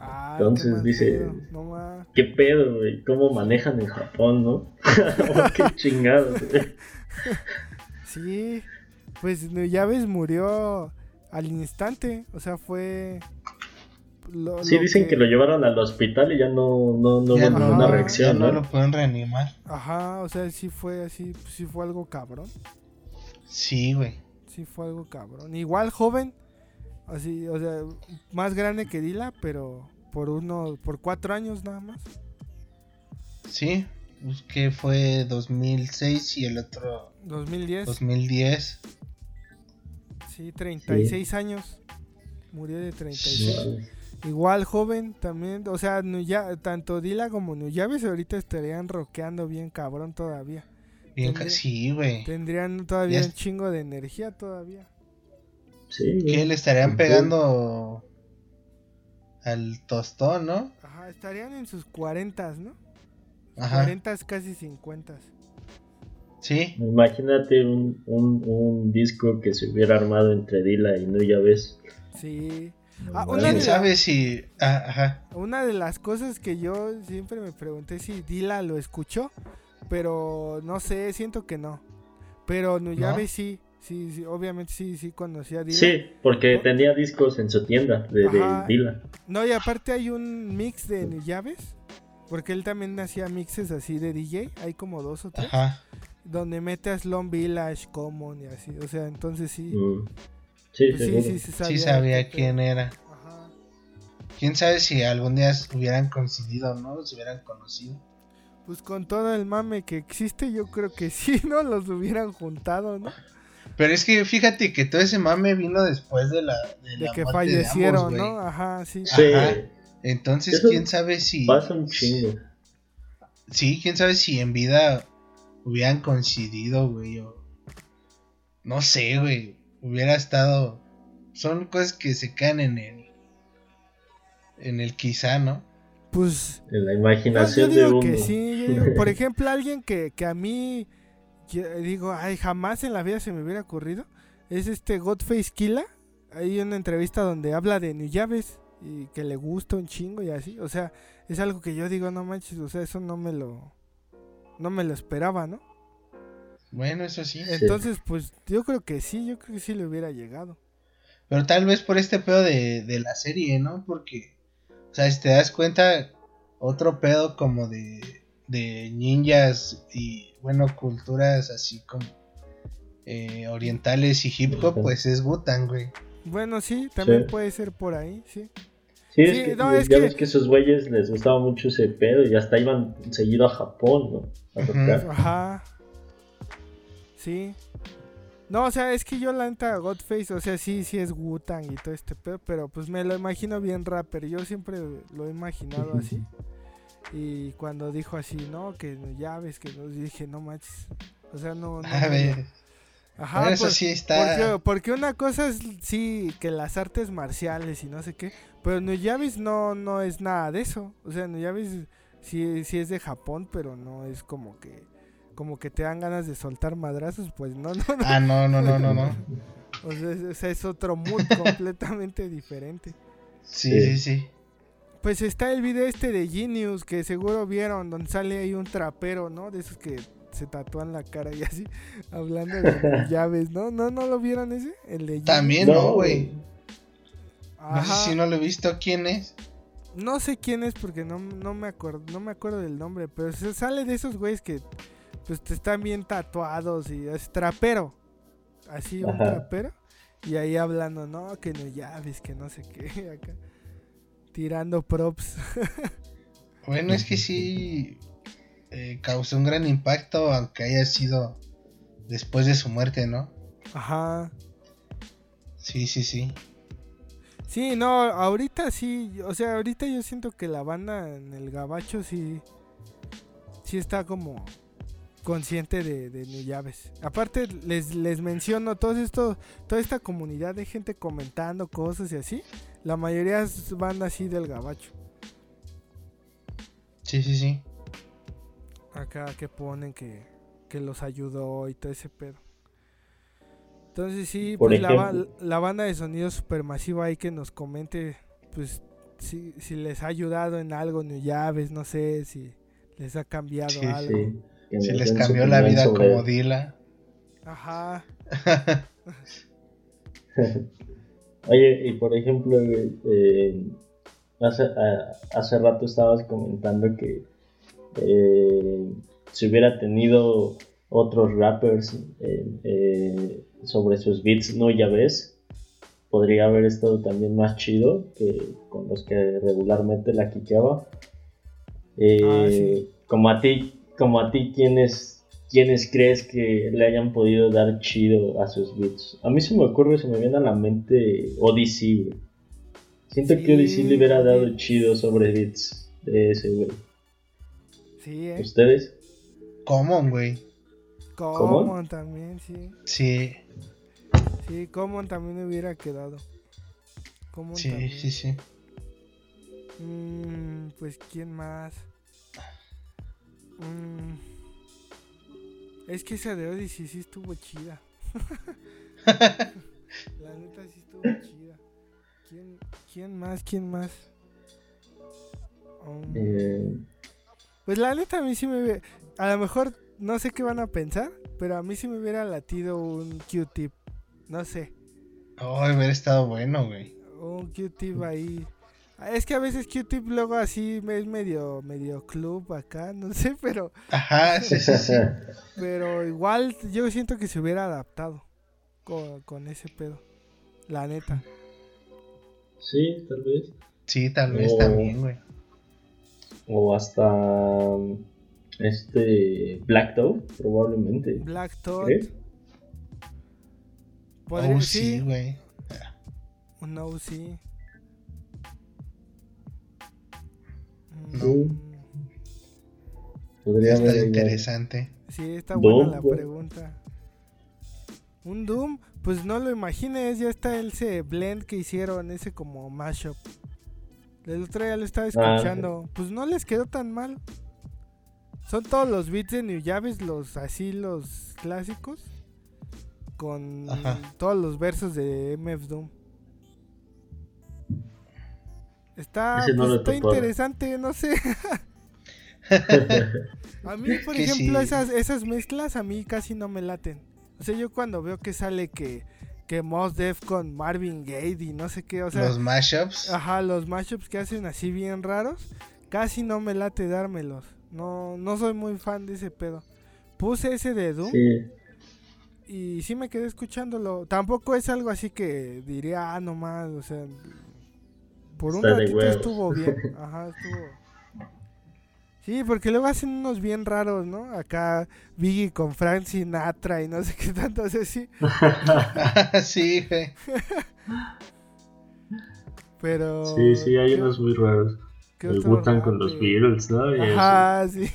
Ay, Entonces dice, No ma- ¿qué pedo, güey? ¿Cómo manejan en Japón, no? Oh, qué chingados, güey. Sí. Pues ya ves, murió al instante. O sea, fue. lo- Sí, lo dicen que... lo llevaron al hospital y ya no, no, no Ya hubo no, ninguna reacción, ya no ¿no? lo pueden reanimar. Ajá, o sea, sí fue así. Sí fue algo cabrón. Sí, güey. Sí fue algo cabrón. Igual joven. Así, o sea, más grande que Dila, pero por uno, por cuatro años nada más. Sí, pues que fue 2006 y el otro 2010. 2010. Sí, 36 años. Murió de 36. Igual joven también, o sea, Nuya- tanto Dila como Nuyaves ahorita estarían rockeando bien cabrón todavía. Bien, Tendría- ca- sí, güey. Tendrían todavía un chingo de energía todavía. Sí. Que le estarían pegando al tostón, ¿no? Ajá, estarían en sus 40, ¿no? Ajá. 40 casi 50. Sí, Imagínate un, un, un disco que se hubiera armado entre Dila y Nuya ves. Sí. Ah, No una, quién la- sabe si. ah, ajá. una de las cosas que yo siempre me pregunté si Dila lo escuchó, pero no sé, siento que no. Pero Nuyaves ¿No? sí, sí, sí, obviamente sí, sí conocía a Dila. Sí, porque tenía discos en su tienda de, de. Dila. No, y aparte hay un mix de llaves. Porque él también hacía mixes así de DJ. Hay como dos o tres. Ajá. Donde mete a Slum Village, Common y así. O sea, entonces sí. Mm. Sí, pues sí, sí, sí sabía. Sí sabía qué quién era. Ajá. Quién sabe si algún día hubieran coincidido, ¿no? Se hubieran conocido. Pues con todo el mame que existe, yo creo que sí, ¿no? Los hubieran juntado, ¿no? Pero es que fíjate que todo ese mame vino después de la. De, De la que muerte de ambos, fallecieron. ¿no? Ajá, sí. Sí, Ajá. Entonces, Eso quién sabe si. pasa un chingo. Sí, quién sabe si en vida hubieran coincidido, güey. O... No sé, güey. Hubiera estado. Son cosas que se caen en el. En el quizá, ¿no? Pues En la yo, yo imaginación de digo uno. que sí. yo digo, por ejemplo, alguien que, que a mí yo digo, ay, jamás en la vida se me hubiera ocurrido. Es este Godface Killa. Hay una entrevista donde habla de Nuyaves y que le gusta un chingo y así. O sea, es algo que yo digo, no manches, o sea, eso no me lo. No me lo esperaba, ¿no? Bueno, eso sí. Entonces, pues yo creo que sí, yo creo que sí le hubiera llegado. Pero tal vez por este pedo de, de la serie, ¿no? Porque, o sea, si te das cuenta, otro pedo como de, de ninjas y, bueno, culturas así como eh, orientales y hip hop, pues es Butan, güey. Bueno, sí, también Sí. puede ser por ahí, sí. Sí, Sí, es que, no, es ya que- ves que esos güeyes les gustaba mucho ese pedo y hasta iban seguido a Japón, ¿no? A tocar. Ajá. Sí. No, o sea, es que yo la neta Godface, o sea, sí, sí es Wu-Tang y todo este pedo, pero pues me lo imagino bien rapper. Yo siempre lo he imaginado así. Y cuando dijo así, no, que ya ves que no, dije, no manches. O sea, no. no A ver, Ajá, eso sí está. Porque, porque una cosa es sí que las artes marciales y no sé qué, pero Nuyabis no no es nada de eso. O sea, Nuyabis sí, sí es de Japón, pero no es como que como que te dan ganas de soltar madrazos, pues no, no, no. Ah, no, no, no, no, no. O sea, es, o sea, es otro mood completamente diferente. Sí, Sí. sí. Pues está el video este de Genius que seguro vieron, donde sale ahí un trapero, ¿no? De esos que se tatúan la cara y así, hablando de llaves, ¿no? ¿No, no lo vieron ese? El de Genius. También no, güey. No Ajá. sé si no lo he visto quién es. No sé quién es porque no, no me acuerdo, no me acuerdo del nombre, pero se sale de esos güeyes que pues te están bien tatuados y es trapero. Así un Ajá. trapero y ahí hablando, no, que no llaves, que no sé qué acá. Tirando props. Bueno, es que sí eh, causó un gran impacto, aunque haya sido después de su muerte, ¿no? Ajá. Sí, sí, sí. Sí, no, ahorita sí, o sea, ahorita yo siento que la banda en el gabacho sí, sí está como consciente de, de New Llaves. Aparte, les, les menciono, todo esto, toda esta comunidad de gente comentando cosas y así, la mayoría es banda así del gabacho. Sí, sí, sí. Acá que ponen que, que los ayudó y todo ese pedo. Entonces sí, Por pues la, la banda de sonido supermasivo ahí que nos comente, pues si, si les ha ayudado en algo New Llaves, no sé si les ha cambiado Sí, algo. Sí, que Si les cambió la vida sobre- como Dila. Ajá. Oye, y por ejemplo, eh, hace, a- hace rato estabas comentando que eh, si hubiera tenido otros rappers eh, eh, sobre sus beats, no ya ves, podría haber estado también más chido que con los que regularmente la quiqueaba. Eh, Ah, sí. Como a ti, como a ti, ¿quiénes, ¿quiénes crees que le hayan podido dar chido a sus beats? A mí se me ocurre, se me viene a la mente Odyssey, güey. Siento Sí, que Odyssey le hubiera dado chido sobre beats de ese güey. Sí, eh. ¿Ustedes? Common, güey. Common también, sí. Sí, Sí, Common también hubiera quedado. Common sí, también. sí, sí. Mm, pues, ¿quién más? Mm, es que esa de Odyssey sí estuvo chida. La neta sí estuvo chida. ¿Quién, quién más? ¿Quién más? Um, Eh, Pues la neta a mí sí me... ve- A lo mejor no sé qué van a pensar, pero a mí sí me hubiera latido un Q-tip. No sé. Oh, hubiera estado bueno, güey. Un Q-tip ahí. Es que a veces Q-tip luego así es medio, medio club acá, no sé, pero, Ajá, sí, sí, sí. pero igual yo siento que se hubiera adaptado con, con ese pedo. La neta. sí, tal vez. Sí, tal vez también, güey. O hasta um, este Black Dog, probablemente. Black. Podría- Oh, sí, güey. Un. No. Mm, Podría Está haber interesante. Sí, está Doom, buena la pregunta. Un Doom, pues no lo imagines, ya está ese blend que hicieron, ese como mashup. El otro día lo estaba Ah, escuchando, pues no les quedó tan mal. Son todos los beats de New Llaves, los así, los clásicos, con Ajá. todos los versos de MF Doom. Está, no pues, está interesante, no sé. A mí, por Que ejemplo, sí. esas, esas mezclas a mí casi no me laten. O sea, yo cuando veo que sale que, que Mos Def con Marvin Gaye y no sé qué, o sea, Los mashups. ajá, los mashups que hacen así bien raros, casi no me late dármelos. No, no soy muy fan de ese pedo. Puse ese de Doom Sí, y sí me quedé escuchándolo. Tampoco es algo así que diría, ah, no más, o sea, por un ratito estuvo bien. Ajá, estuvo. Sí, porque luego hacen unos bien raros, ¿no? Acá Biggie con Frank Sinatra y no sé qué tanto hace así. sí, güey. Pero. sí, sí, hay ¿qué- unos muy raros. El otro Wu-Tang con los? Beatles, ¿no? Y Ajá, sí.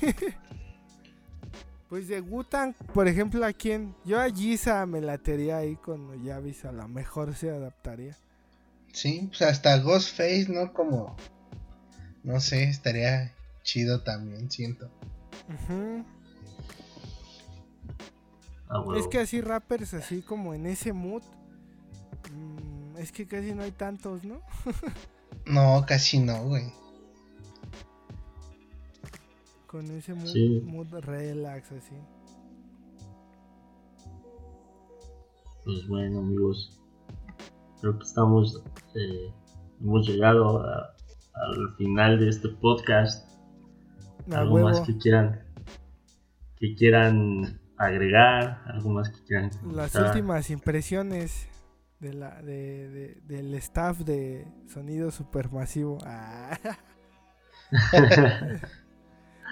Pues de Wu-Tang, por ejemplo, ¿a quién? Yo a Giza me latería ahí con Yavis, a lo mejor se adaptaría. Sí, pues hasta Ghostface, ¿no? Como. No sé, estaría chido también, siento. Ah, huevo. Es que así rappers, así como en ese mood, mm, es que casi no hay tantos, ¿no? No, casi no, güey. Con ese mood, Sí. mood relax, así. Pues bueno, amigos. Creo que estamos. eh, hemos llegado a- al final de este podcast. Algo más que quieran. Que quieran agregar. Algo más que quieran. Las comentar? últimas impresiones de la, de, de- del staff de Sonido Supermasivo. Ah.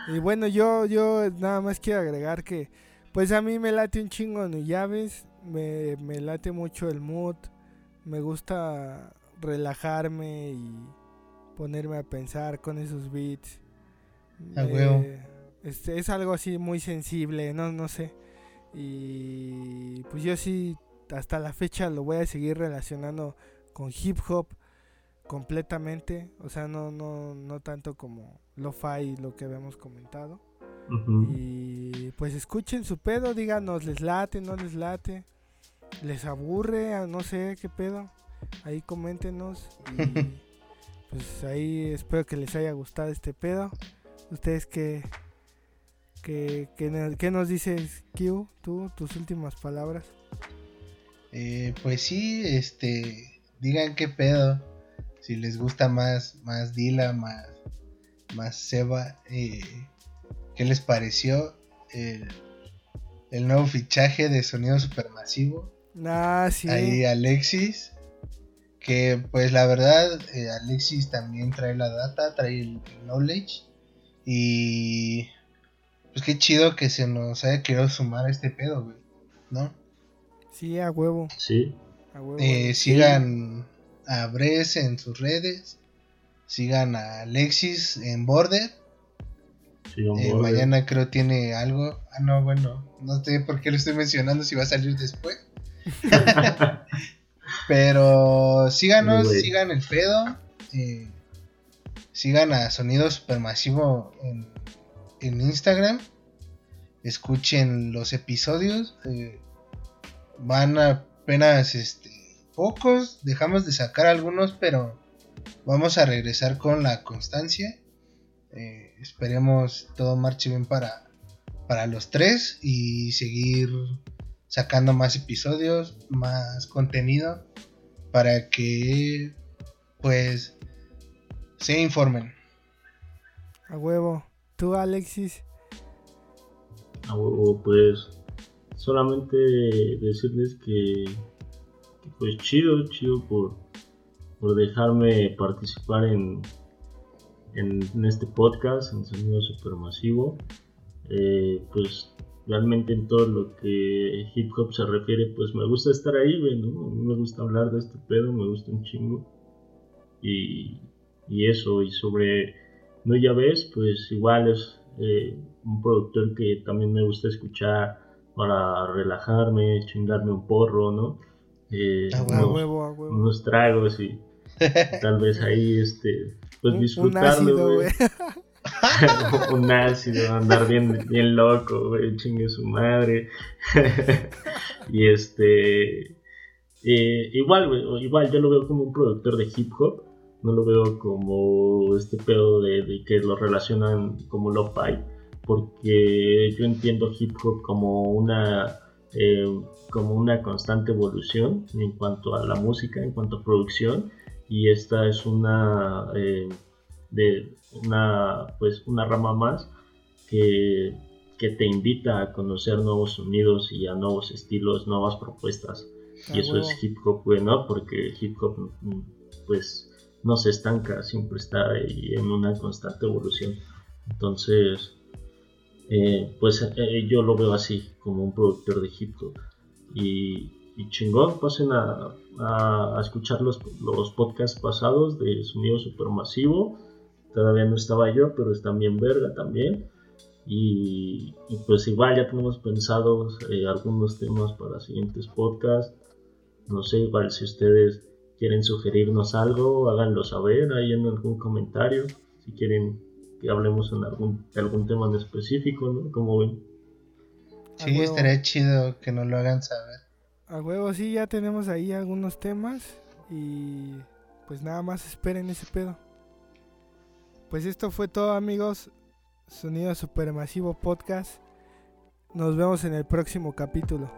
y bueno, yo, yo nada más quiero agregar que, pues a mí me late un chingo New Llaves, me, me late mucho el mood, me gusta, relajarme y ponerme a pensar con esos beats. A huevo. este, es algo así muy sensible, no, no sé. Y pues yo sí, hasta la fecha lo voy a seguir relacionando con hip hop completamente. O sea, no, no, no tanto como lo-fi, lo que habíamos comentado. Y pues escuchen su pedo, díganos, les late, no les late, les aburre, no sé qué pedo. Ahí coméntenos y pues ahí espero que les haya gustado este pedo. Ustedes qué, qué, qué, no- qué nos dices, Q, tú, tus últimas palabras. Eh, pues sí, este, digan qué pedo. Si les gusta más, más Dila, más, más Seba, eh, ¿qué les pareció el, el nuevo fichaje de sonido supermasivo? Ah, sí. Ahí Alexis, que pues la verdad, eh, Alexis también trae la data, trae el, knowledge y pues qué chido que se nos haya querido sumar a este pedo, güey, ¿no? Sí, a huevo, Sí, a huevo. Eh, sigan a Bres en sus redes. Sigan a Alexis en Border. sí, Eh, mañana creo tiene algo. Ah, no, bueno. No sé por qué lo estoy mencionando si va a salir después. Pero síganos, sigan el pedo. eh, sigan a Sonido Supermasivo en, en Instagram. Escuchen los episodios. eh, van apenas este, pocos. Dejamos de sacar algunos, pero vamos a regresar con la constancia. Eh, esperemos todo marche bien para, para los tres y seguir sacando más episodios, más contenido para que pues se informen. A huevo. Tú, Alexis. Ah, huevo, pues solamente decirles que, que, pues chido, chido por, por dejarme participar en, en, en este podcast, en Sonido Supermasivo. Eh, pues realmente en todo lo que hip hop se refiere, pues me gusta estar ahí, güey, ¿no? Me gusta hablar de este pedo, me gusta un chingo. Y, y eso, y sobre No Ya Ves, pues igual es eh, un productor que también me gusta escuchar para relajarme, chingarme un porro, ¿no? Eh, A Unos- huevo, a huevo. unos tragos y tal vez ahí, este, pues disfrutarlo, güey. un ácido, andar bien, bien loco, güey, chingue su madre. y este. eh, igual, igual yo lo veo como un productor de hip hop. No lo veo como este pedo de, de que lo relacionan como lo-fi. Porque yo entiendo hip hop como una. eh, como una constante evolución en cuanto a la música, en cuanto a producción. Y esta es una. eh, de una pues una rama más que, que te invita a conocer nuevos sonidos y a nuevos estilos, nuevas propuestas. Y eso es hip hop, güey, ¿no? Porque hip hop mm, pues no se estanca, siempre está ahí en una constante evolución. Entonces, eh, pues eh, yo lo veo así, como un productor de hip hop. Y, y chingón, pasen a, a, a escuchar los, los podcasts pasados de Sonido Supermasivo. Todavía no estaba yo, pero están bien verga también. Y, y pues igual ya tenemos pensados eh, algunos temas para siguientes podcasts. No sé, igual si ustedes quieren sugerirnos algo, háganlo saber ahí en algún comentario. Si quieren que hablemos en algún, de algún tema en específico, ¿no? Como ven. A Sí, estaría chido que nos lo hagan saber. A huevo, sí, ya tenemos ahí algunos temas y pues nada más esperen ese pedo. Pues esto fue todo amigos, Sonido Supermasivo Podcast. Nos vemos en el próximo capítulo.